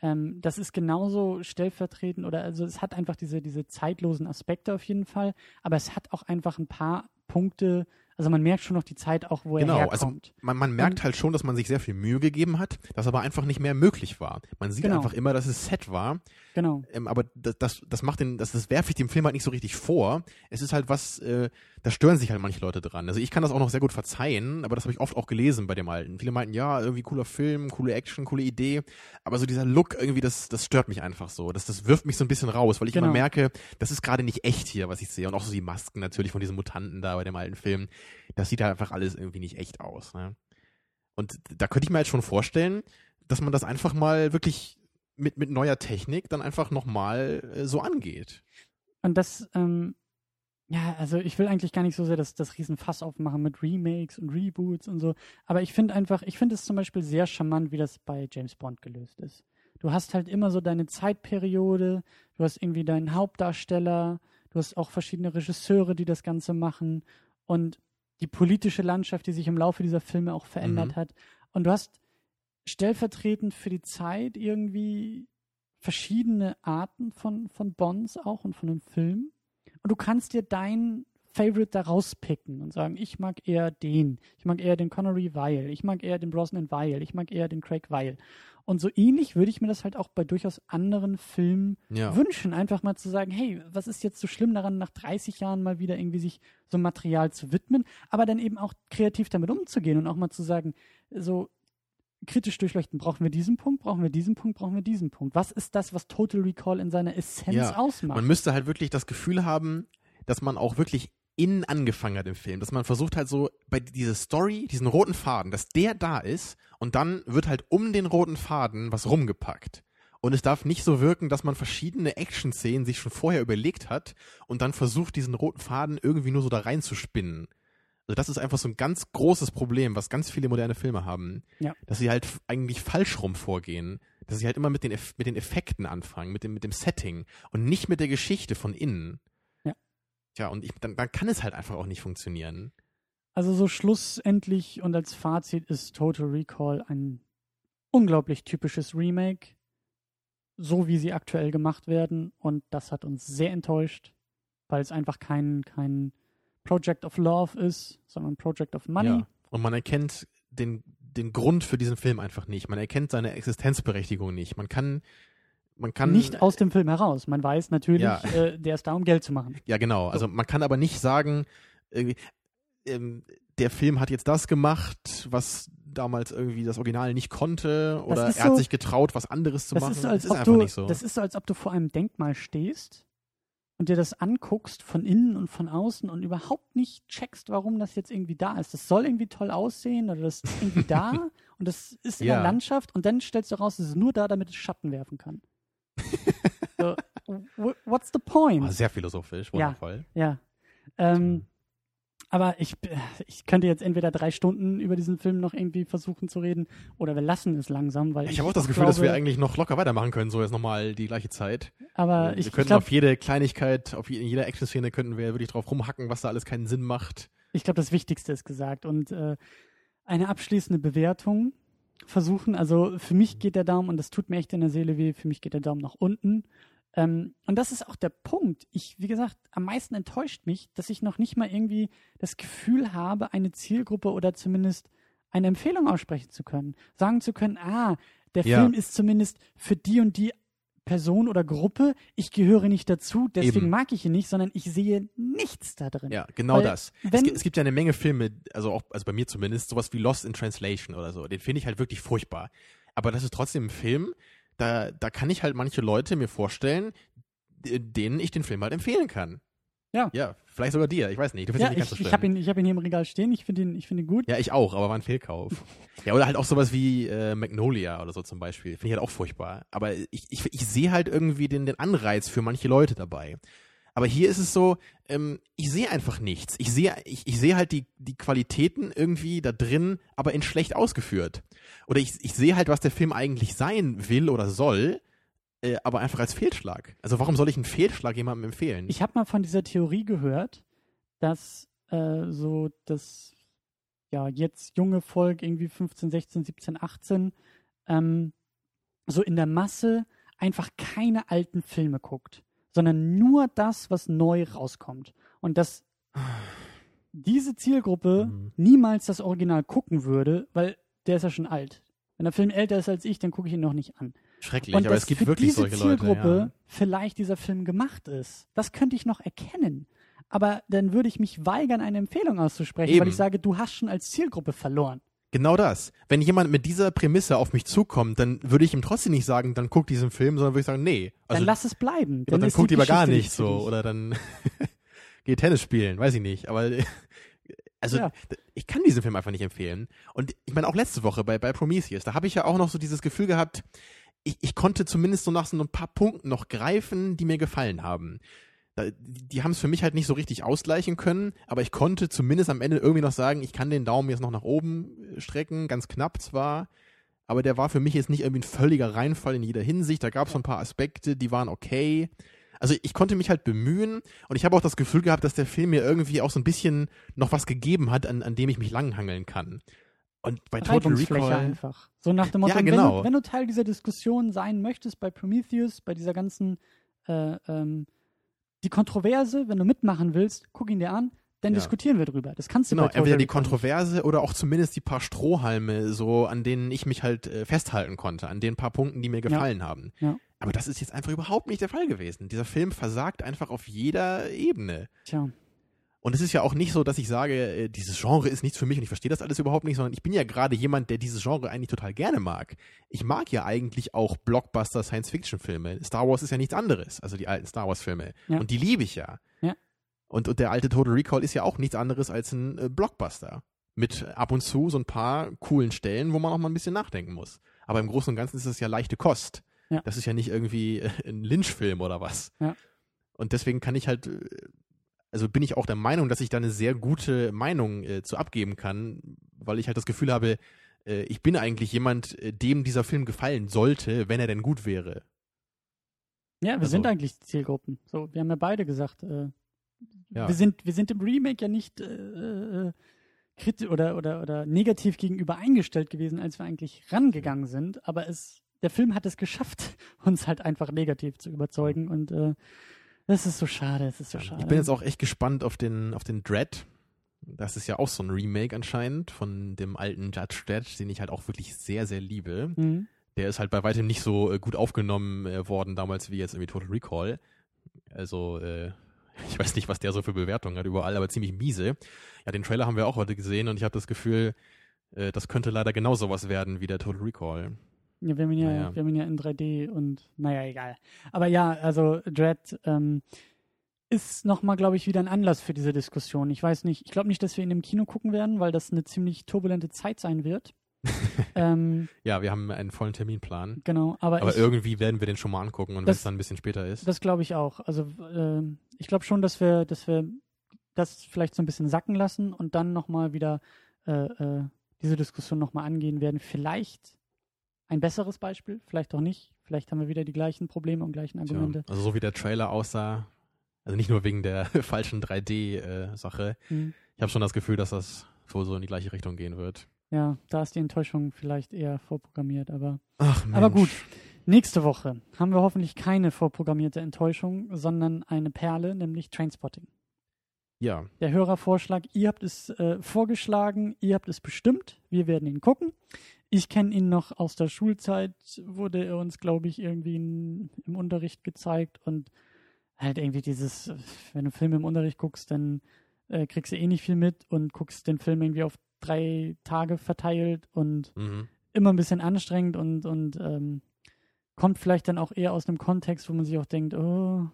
ähm, das ist genauso stellvertretend oder also es hat einfach diese, diese zeitlosen Aspekte auf jeden Fall, aber es hat auch einfach ein paar Punkte, Also man merkt schon noch die Zeit auch, wo Genau, er also herkommt. man, man merkt Und- halt schon, dass man sich sehr viel Mühe gegeben hat, dass aber einfach nicht mehr möglich war. Man sieht Genau. einfach immer, dass es Set war, genau. ähm, aber das, das, das macht den, das, das werfe ich dem Film halt nicht so richtig vor. Es ist halt was, äh, da stören sich halt manche Leute dran. Also ich kann das auch noch sehr gut verzeihen, aber das habe ich oft auch gelesen bei dem Alten. Viele meinten, ja, irgendwie cooler Film, coole Action, coole Idee, aber so dieser Look irgendwie, das, das stört mich einfach so. Das, das wirft mich so ein bisschen raus, weil ich Genau. immer merke, das ist gerade nicht echt hier, was ich sehe. Und auch so die Masken natürlich von diesen Mutanten da bei dem alten Film. Das sieht halt einfach alles irgendwie nicht echt aus. Ne? Und da könnte ich mir halt schon vorstellen, dass man das einfach mal wirklich mit, mit neuer Technik dann einfach nochmal äh, so angeht. Und das, ähm, ja, also ich will eigentlich gar nicht so sehr das, das Riesenfass aufmachen mit Remakes und Reboots und so. Aber ich finde einfach, ich finde es zum Beispiel sehr charmant, wie das bei James Bond gelöst ist. Du hast halt immer so deine Zeitperiode, du hast irgendwie deinen Hauptdarsteller, du hast auch verschiedene Regisseure, die das Ganze machen und die politische Landschaft, die sich im Laufe dieser Filme auch verändert Mhm. hat. Und du hast stellvertretend für die Zeit irgendwie verschiedene Arten von, von Bonds auch und von den Filmen. Und du kannst dir dein Favorite da rauspicken und sagen, ich mag eher den, ich mag eher den Connery weil, ich mag eher den Brosnan weil, ich mag eher den Craig weil. Und so ähnlich würde ich mir das halt auch bei durchaus anderen Filmen Ja. wünschen, einfach mal zu sagen, hey, was ist jetzt so schlimm daran, nach 30 Jahren mal wieder irgendwie sich so Material zu widmen, aber dann eben auch kreativ damit umzugehen und auch mal zu sagen, so kritisch durchleuchten, brauchen wir diesen Punkt, brauchen wir diesen Punkt, brauchen wir diesen Punkt. Was ist das, was Total Recall in seiner Essenz Ja, ausmacht? Man müsste halt wirklich das Gefühl haben, dass man auch wirklich innen angefangen hat im Film. Dass man versucht halt so bei dieser Story, diesen roten Faden, dass der da ist und dann wird halt um den roten Faden was rumgepackt. Und es darf nicht so wirken, dass man verschiedene Action-Szenen sich schon vorher überlegt hat und dann versucht, diesen roten Faden irgendwie nur so da reinzuspinnen. Also das ist einfach so ein ganz großes Problem, was ganz viele moderne Filme haben. Ja. Dass sie halt eigentlich falsch rum vorgehen. Dass sie halt immer mit den, Eff mit den Effekten anfangen, mit dem, mit dem Setting und nicht mit der Geschichte von innen. Ja. Tja, und ich, dann, dann kann es halt einfach auch nicht funktionieren. Also so schlussendlich und als Fazit ist Total Recall ein unglaublich typisches Remake, so wie sie aktuell gemacht werden. Und das hat uns sehr enttäuscht, weil es einfach kein, kein Project of Love ist, sondern Project of Money. Ja. Und man erkennt den, den Grund für diesen Film einfach nicht. Man erkennt seine Existenzberechtigung nicht. Man kann, man kann Nicht aus dem Film heraus. Man weiß natürlich, Ja. äh, der ist da, um Geld zu machen. Ja, genau. Also man kann aber nicht sagen, irgendwie, ähm, der Film hat jetzt das gemacht, was damals irgendwie das Original nicht konnte, oder er hat so- sich getraut, was anderes zu machen. ist, so, das ist einfach du, nicht so. das ist so, als ob du vor einem Denkmal stehst und dir das anguckst von innen und von außen und überhaupt nicht checkst, warum das jetzt irgendwie da ist. Das soll irgendwie toll aussehen oder das ist irgendwie da und das ist in Ja. der Landschaft und dann stellst du raus, es ist nur da, damit es Schatten werfen kann. so, what's the point? Oh, sehr philosophisch, Ja. wundervoll. Ja. Ähm, aber ich, ich könnte jetzt entweder drei Stunden über diesen Film noch irgendwie versuchen zu reden oder wir lassen es langsam, weil Ich habe auch das Gefühl, glaube, dass wir eigentlich noch locker weitermachen können, so jetzt nochmal die gleiche Zeit. aber wir ich, ich könnten auf jede Kleinigkeit, auf je- in jeder Action-Szene könnten wir wirklich drauf rumhacken, was da alles keinen Sinn macht. Ich glaube, das Wichtigste ist gesagt. Und äh, eine abschließende Bewertung versuchen. Also für mich geht der Daumen, und das tut mir echt in der Seele weh, für mich geht der Daumen nach unten. Ähm, und das ist auch der Punkt. Ich, wie gesagt, am meisten enttäuscht mich, dass ich noch nicht mal irgendwie das Gefühl habe, eine Zielgruppe oder zumindest eine Empfehlung aussprechen zu können. Sagen zu können, ah, der Ja. Film ist zumindest für die und die Person oder Gruppe, ich gehöre nicht dazu, deswegen Eben. mag ich ihn nicht, sondern ich sehe nichts da drin. Ja, genau Weil das. Es, es gibt ja eine Menge Filme, also auch, also bei mir zumindest, sowas wie Lost in Translation oder so. Den finde ich halt wirklich furchtbar. Aber das ist trotzdem ein Film, da, da kann ich halt manche Leute mir vorstellen, denen ich den Film halt empfehlen kann. Ja. Ja, vielleicht sogar dir, ich weiß nicht. Du findest Ja, ihn nicht ganz ich, so ich habe ihn, ich hab ihn hier im Regal stehen. Ich finde ihn, ich finde ihn gut. Ja, ich auch, aber war ein Fehlkauf. ja, oder halt auch sowas wie äh, Magnolia oder so zum Beispiel. Finde ich halt auch furchtbar. Aber ich, ich, ich sehe halt irgendwie den, den Anreiz für manche Leute dabei. Aber hier ist es so, ähm, ich sehe einfach nichts. Ich sehe, ich, ich sehe halt die, die Qualitäten irgendwie da drin, aber in schlecht ausgeführt. Oder ich, ich sehe halt, was der Film eigentlich sein will oder soll, äh, aber einfach als Fehlschlag. Also warum soll ich einen Fehlschlag jemandem empfehlen? Ich habe mal von dieser Theorie gehört, dass äh, so das ja jetzt junge Volk irgendwie 15, 16, 17, 18 ähm, so in der Masse einfach keine alten Filme guckt, sondern nur das, was neu rauskommt. Und das diese Zielgruppe Mhm. niemals das Original gucken würde, weil der ist ja schon alt. Wenn der Film älter ist als ich, dann gucke ich ihn noch nicht an. Schrecklich, Und aber dass es gibt für wirklich diese solche Zielgruppe Leute. vielleicht dieser Film gemacht ist, das könnte ich noch erkennen. Aber dann würde ich mich weigern, eine Empfehlung auszusprechen, weil Eben. ich sage, du hast schon als Zielgruppe verloren. Genau das. Wenn jemand mit dieser Prämisse auf mich zukommt, dann würde ich ihm trotzdem nicht sagen, dann guck diesen Film, sondern würde ich sagen, nee. Dann Also, lass es bleiben. oder dann ist guck die lieber gar nicht so. Oder dann geh Tennis spielen, weiß ich nicht. Aber also Ja. ich kann diesen Film einfach nicht empfehlen. Und ich meine, auch letzte Woche bei, bei Prometheus, da habe ich ja auch noch so dieses Gefühl gehabt, ich, ich konnte zumindest so nach so ein paar Punkten noch greifen, die mir gefallen haben. Die die haben es für mich halt nicht so richtig ausgleichen können, aber ich konnte zumindest am Ende irgendwie noch sagen, ich kann den Daumen jetzt noch nach oben äh, strecken, ganz knapp zwar, aber der war für mich jetzt nicht irgendwie ein völliger Reinfall in jeder Hinsicht. Da gab es so ein paar Aspekte, die waren okay. Also ich konnte mich halt bemühen und ich habe auch das Gefühl gehabt, dass der Film mir irgendwie auch so ein bisschen noch was gegeben hat, an, an dem ich mich langhangeln kann. Und bei Total Recall, einfach. So nach dem Motto, Ja, wenn, genau. du, wenn du Teil dieser Diskussion sein möchtest bei Prometheus, bei dieser ganzen, äh, ähm, die Kontroverse, wenn du mitmachen willst, guck ihn dir an, dann Ja. diskutieren wir drüber. Das kannst du genau, entweder die. Kontroverse oder auch zumindest die paar Strohhalme, so an denen ich mich halt äh, festhalten konnte, an den paar Punkten, die mir gefallen haben. Ja. Aber das ist jetzt einfach überhaupt nicht der Fall gewesen. Dieser Film versagt einfach auf jeder Ebene. Tja, Und es ist ja auch nicht so, dass ich sage, äh, dieses Genre ist nichts für mich und ich verstehe das alles überhaupt nicht, sondern ich bin ja gerade jemand, der dieses Genre eigentlich total gerne mag. Ich mag ja eigentlich auch Blockbuster Science-Fiction-Filme. Star Wars ist ja nichts anderes, also die alten Star Wars-Filme. Ja. Und die liebe ich ja. Ja. Und, und der alte Total Recall ist ja auch nichts anderes als ein äh, Blockbuster. Mit ab und zu so ein paar coolen Stellen, wo man auch mal ein bisschen nachdenken muss. Aber im Großen und Ganzen ist es ja leichte Kost. Ja. Das ist ja nicht irgendwie äh, ein Lynch-Film oder was. Ja. Und deswegen kann ich halt äh, also bin ich auch der Meinung, dass ich da eine sehr gute Meinung äh, zu abgeben kann, weil ich halt das Gefühl habe, äh, ich bin eigentlich jemand, äh, dem dieser Film gefallen sollte, wenn er denn gut wäre. ja, wir Also- sind eigentlich Zielgruppen. So, wir haben ja beide gesagt, äh, Ja. wir, sind, wir sind im Remake ja nicht äh, äh, kritisch oder, oder, oder negativ gegenüber eingestellt gewesen, als wir eigentlich rangegangen sind, aber es, der Film hat es geschafft, uns halt einfach negativ zu überzeugen und äh, das ist so schade, es ist so schade. Ich bin jetzt auch echt gespannt auf den, auf den Dread. Das ist ja auch so ein Remake anscheinend von dem alten Judge Dredd, den ich halt auch wirklich sehr, sehr liebe. Mhm. Der ist halt bei weitem nicht so äh, gut aufgenommen äh, worden damals wie jetzt irgendwie Total Recall. Also, äh, ich weiß nicht, was der so für Bewertungen hat überall, aber ziemlich miese. Ja, den Trailer haben wir auch heute gesehen und ich habe das Gefühl, äh, das könnte leider genau sowas werden wie der Total Recall. Ja, wir haben ihn ja, Naja. wir haben ihn ja in 3D und naja, egal. Aber ja, also Dread ähm, ist nochmal, glaube ich, wieder ein Anlass für diese Diskussion. Ich weiß nicht, ich glaube nicht, dass wir ihn im Kino gucken werden, weil das eine ziemlich turbulente Zeit sein wird. ähm, Ja, wir haben einen vollen Terminplan. genau, aber, Aber ich, irgendwie werden wir den schon mal angucken und wenn es dann ein bisschen später ist. das glaube ich auch. Also ähm, ich glaube schon, dass wir, dass wir das vielleicht so ein bisschen sacken lassen und dann nochmal wieder äh, äh, diese Diskussion nochmal angehen werden. Vielleicht ein besseres Beispiel, vielleicht auch nicht. Vielleicht haben wir wieder die gleichen Probleme und gleichen Tja, Argumente. also so wie der Trailer aussah, also nicht nur wegen der falschen 3D-Sache, Hm. ich habe schon das Gefühl, dass das wohl so in die gleiche Richtung gehen wird. Ja, da ist die Enttäuschung vielleicht eher vorprogrammiert, aber Ach, Mensch. Aber gut. nächste Woche haben wir hoffentlich keine vorprogrammierte Enttäuschung, sondern eine Perle, nämlich Trainspotting. Ja, Der Hörervorschlag, ihr habt es äh, vorgeschlagen, ihr habt es bestimmt, wir werden ihn gucken. Ich kenne ihn noch aus der Schulzeit, wurde er uns, glaube ich, irgendwie in, im Unterricht gezeigt und halt irgendwie dieses, wenn du Filme im Unterricht guckst, dann äh, kriegst du eh nicht viel mit und guckst den Film irgendwie auf drei Tage verteilt und mhm. immer ein bisschen anstrengend und, und ähm, kommt vielleicht dann auch eher aus einem Kontext, wo man sich auch denkt, oh,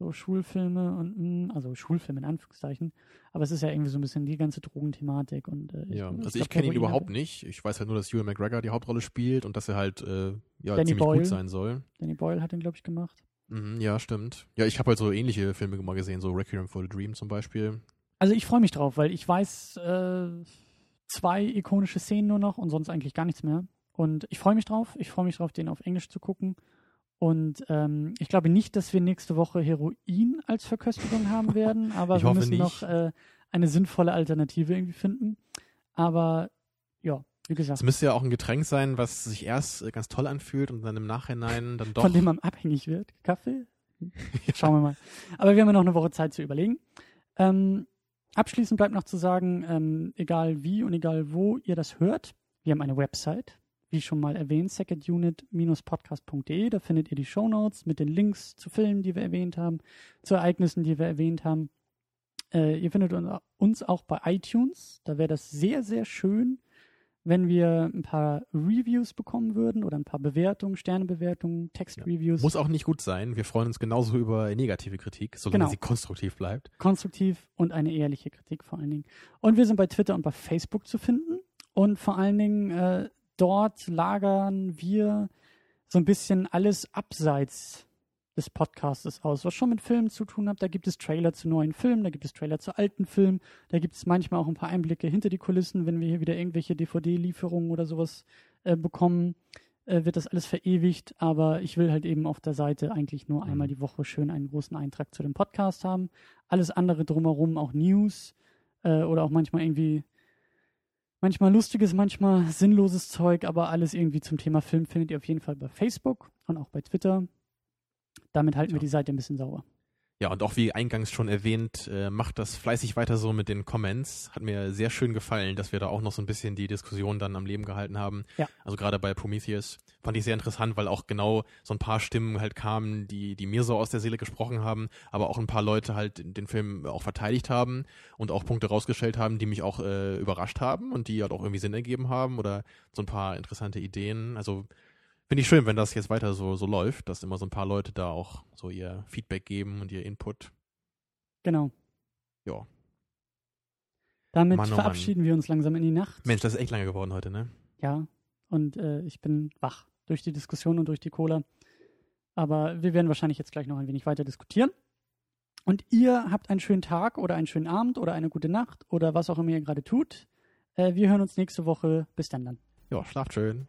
so Schulfilme und mh, also Schulfilme in Anführungszeichen, aber es ist ja irgendwie so ein bisschen die ganze Drogenthematik und äh, ja. Also glaub, ich kenne ihn überhaupt nicht. Ich weiß halt nur, dass Ewan McGregor die Hauptrolle spielt und dass er halt äh, ja, Danny ziemlich Boyle. gut sein soll. Danny Boyle hat den glaube ich gemacht. Mhm, ja, stimmt. Ja, ich habe halt so ähnliche Filme mal gesehen, so Requiem for the Dream zum Beispiel. Also ich freue mich drauf, weil ich weiß äh, zwei ikonische Szenen nur noch und sonst eigentlich gar nichts mehr. Und ich freue mich drauf. Ich freue mich drauf, den auf Englisch zu gucken. Und ähm, ich glaube nicht, dass wir nächste Woche Heroin als Verköstigung haben werden, aber Ich wir müssen nicht. noch äh, eine sinnvolle Alternative irgendwie finden. Aber ja, wie gesagt, Es müsste ja auch ein Getränk sein, was sich erst äh, ganz toll anfühlt und dann im Nachhinein dann doch. von dem man abhängig wird. Kaffee? Schauen wir mal. Aber wir haben ja noch eine Woche Zeit zu überlegen. Ähm, abschließend bleibt noch zu sagen, ähm, egal wie und egal wo ihr das hört, wir haben eine Website, wie schon mal erwähnt, secondunit-podcast.de. Da findet ihr die Shownotes mit den Links zu Filmen, die wir erwähnt haben, zu Ereignissen, die wir erwähnt haben. Äh, ihr findet uns auch bei iTunes. Da wäre das sehr, sehr schön, wenn wir ein paar Reviews bekommen würden oder ein paar Bewertungen, Sternebewertungen, Textreviews. Ja. Muss auch nicht gut sein. Wir freuen uns genauso über negative Kritik, solange genau. sie konstruktiv bleibt. Konstruktiv und eine ehrliche Kritik vor allen Dingen. Und wir sind bei Twitter und bei Facebook zu finden. Und vor allen Dingen äh, dort lagern wir so ein bisschen alles abseits des Podcasts aus, was schon mit Filmen zu tun hat. Da gibt es Trailer zu neuen Filmen, da gibt es Trailer zu alten Filmen, da gibt es manchmal auch ein paar Einblicke hinter die Kulissen, wenn wir hier wieder irgendwelche DVD-Lieferungen oder sowas äh, bekommen, äh, wird das alles verewigt. Aber ich will halt eben auf der Seite eigentlich nur einmal mhm. die Woche schön einen großen Eintrag zu dem Podcast haben. Alles andere drumherum, auch News äh, oder auch manchmal irgendwie manchmal lustiges, manchmal sinnloses Zeug, aber alles irgendwie zum Thema Film findet ihr auf jeden Fall bei Facebook und auch bei Twitter. Damit halten ja. wir die Seite ein bisschen sauber. Ja, und auch wie eingangs schon erwähnt, äh, macht das fleißig weiter so mit den Comments. Hat mir sehr schön gefallen, dass wir da auch noch so ein bisschen die Diskussion dann am Leben gehalten haben. Ja. Also gerade bei Prometheus fand ich sehr interessant, weil auch genau so ein paar Stimmen halt kamen, die, die mir so aus der Seele gesprochen haben, aber auch ein paar Leute halt den Film auch verteidigt haben und auch Punkte rausgestellt haben, die mich auch äh, überrascht haben und die halt auch irgendwie Sinn ergeben haben oder so ein paar interessante Ideen. Also Finde ich schön, wenn das jetzt weiter so, so läuft, dass immer so ein paar Leute da auch so ihr Feedback geben und ihr Input. Genau. Ja. Damit Mann, oh verabschieden Mann. wir uns langsam in die Nacht. Mensch, das ist echt lange geworden heute, ne? Ja. Und äh, ich bin wach durch die Diskussion und durch die Cola. Aber wir werden wahrscheinlich jetzt gleich noch ein wenig weiter diskutieren. Und ihr habt einen schönen Tag oder einen schönen Abend oder eine gute Nacht oder was auch immer ihr gerade tut. Äh, wir hören uns nächste Woche. Bis dann dann. Ja, schlaft schön.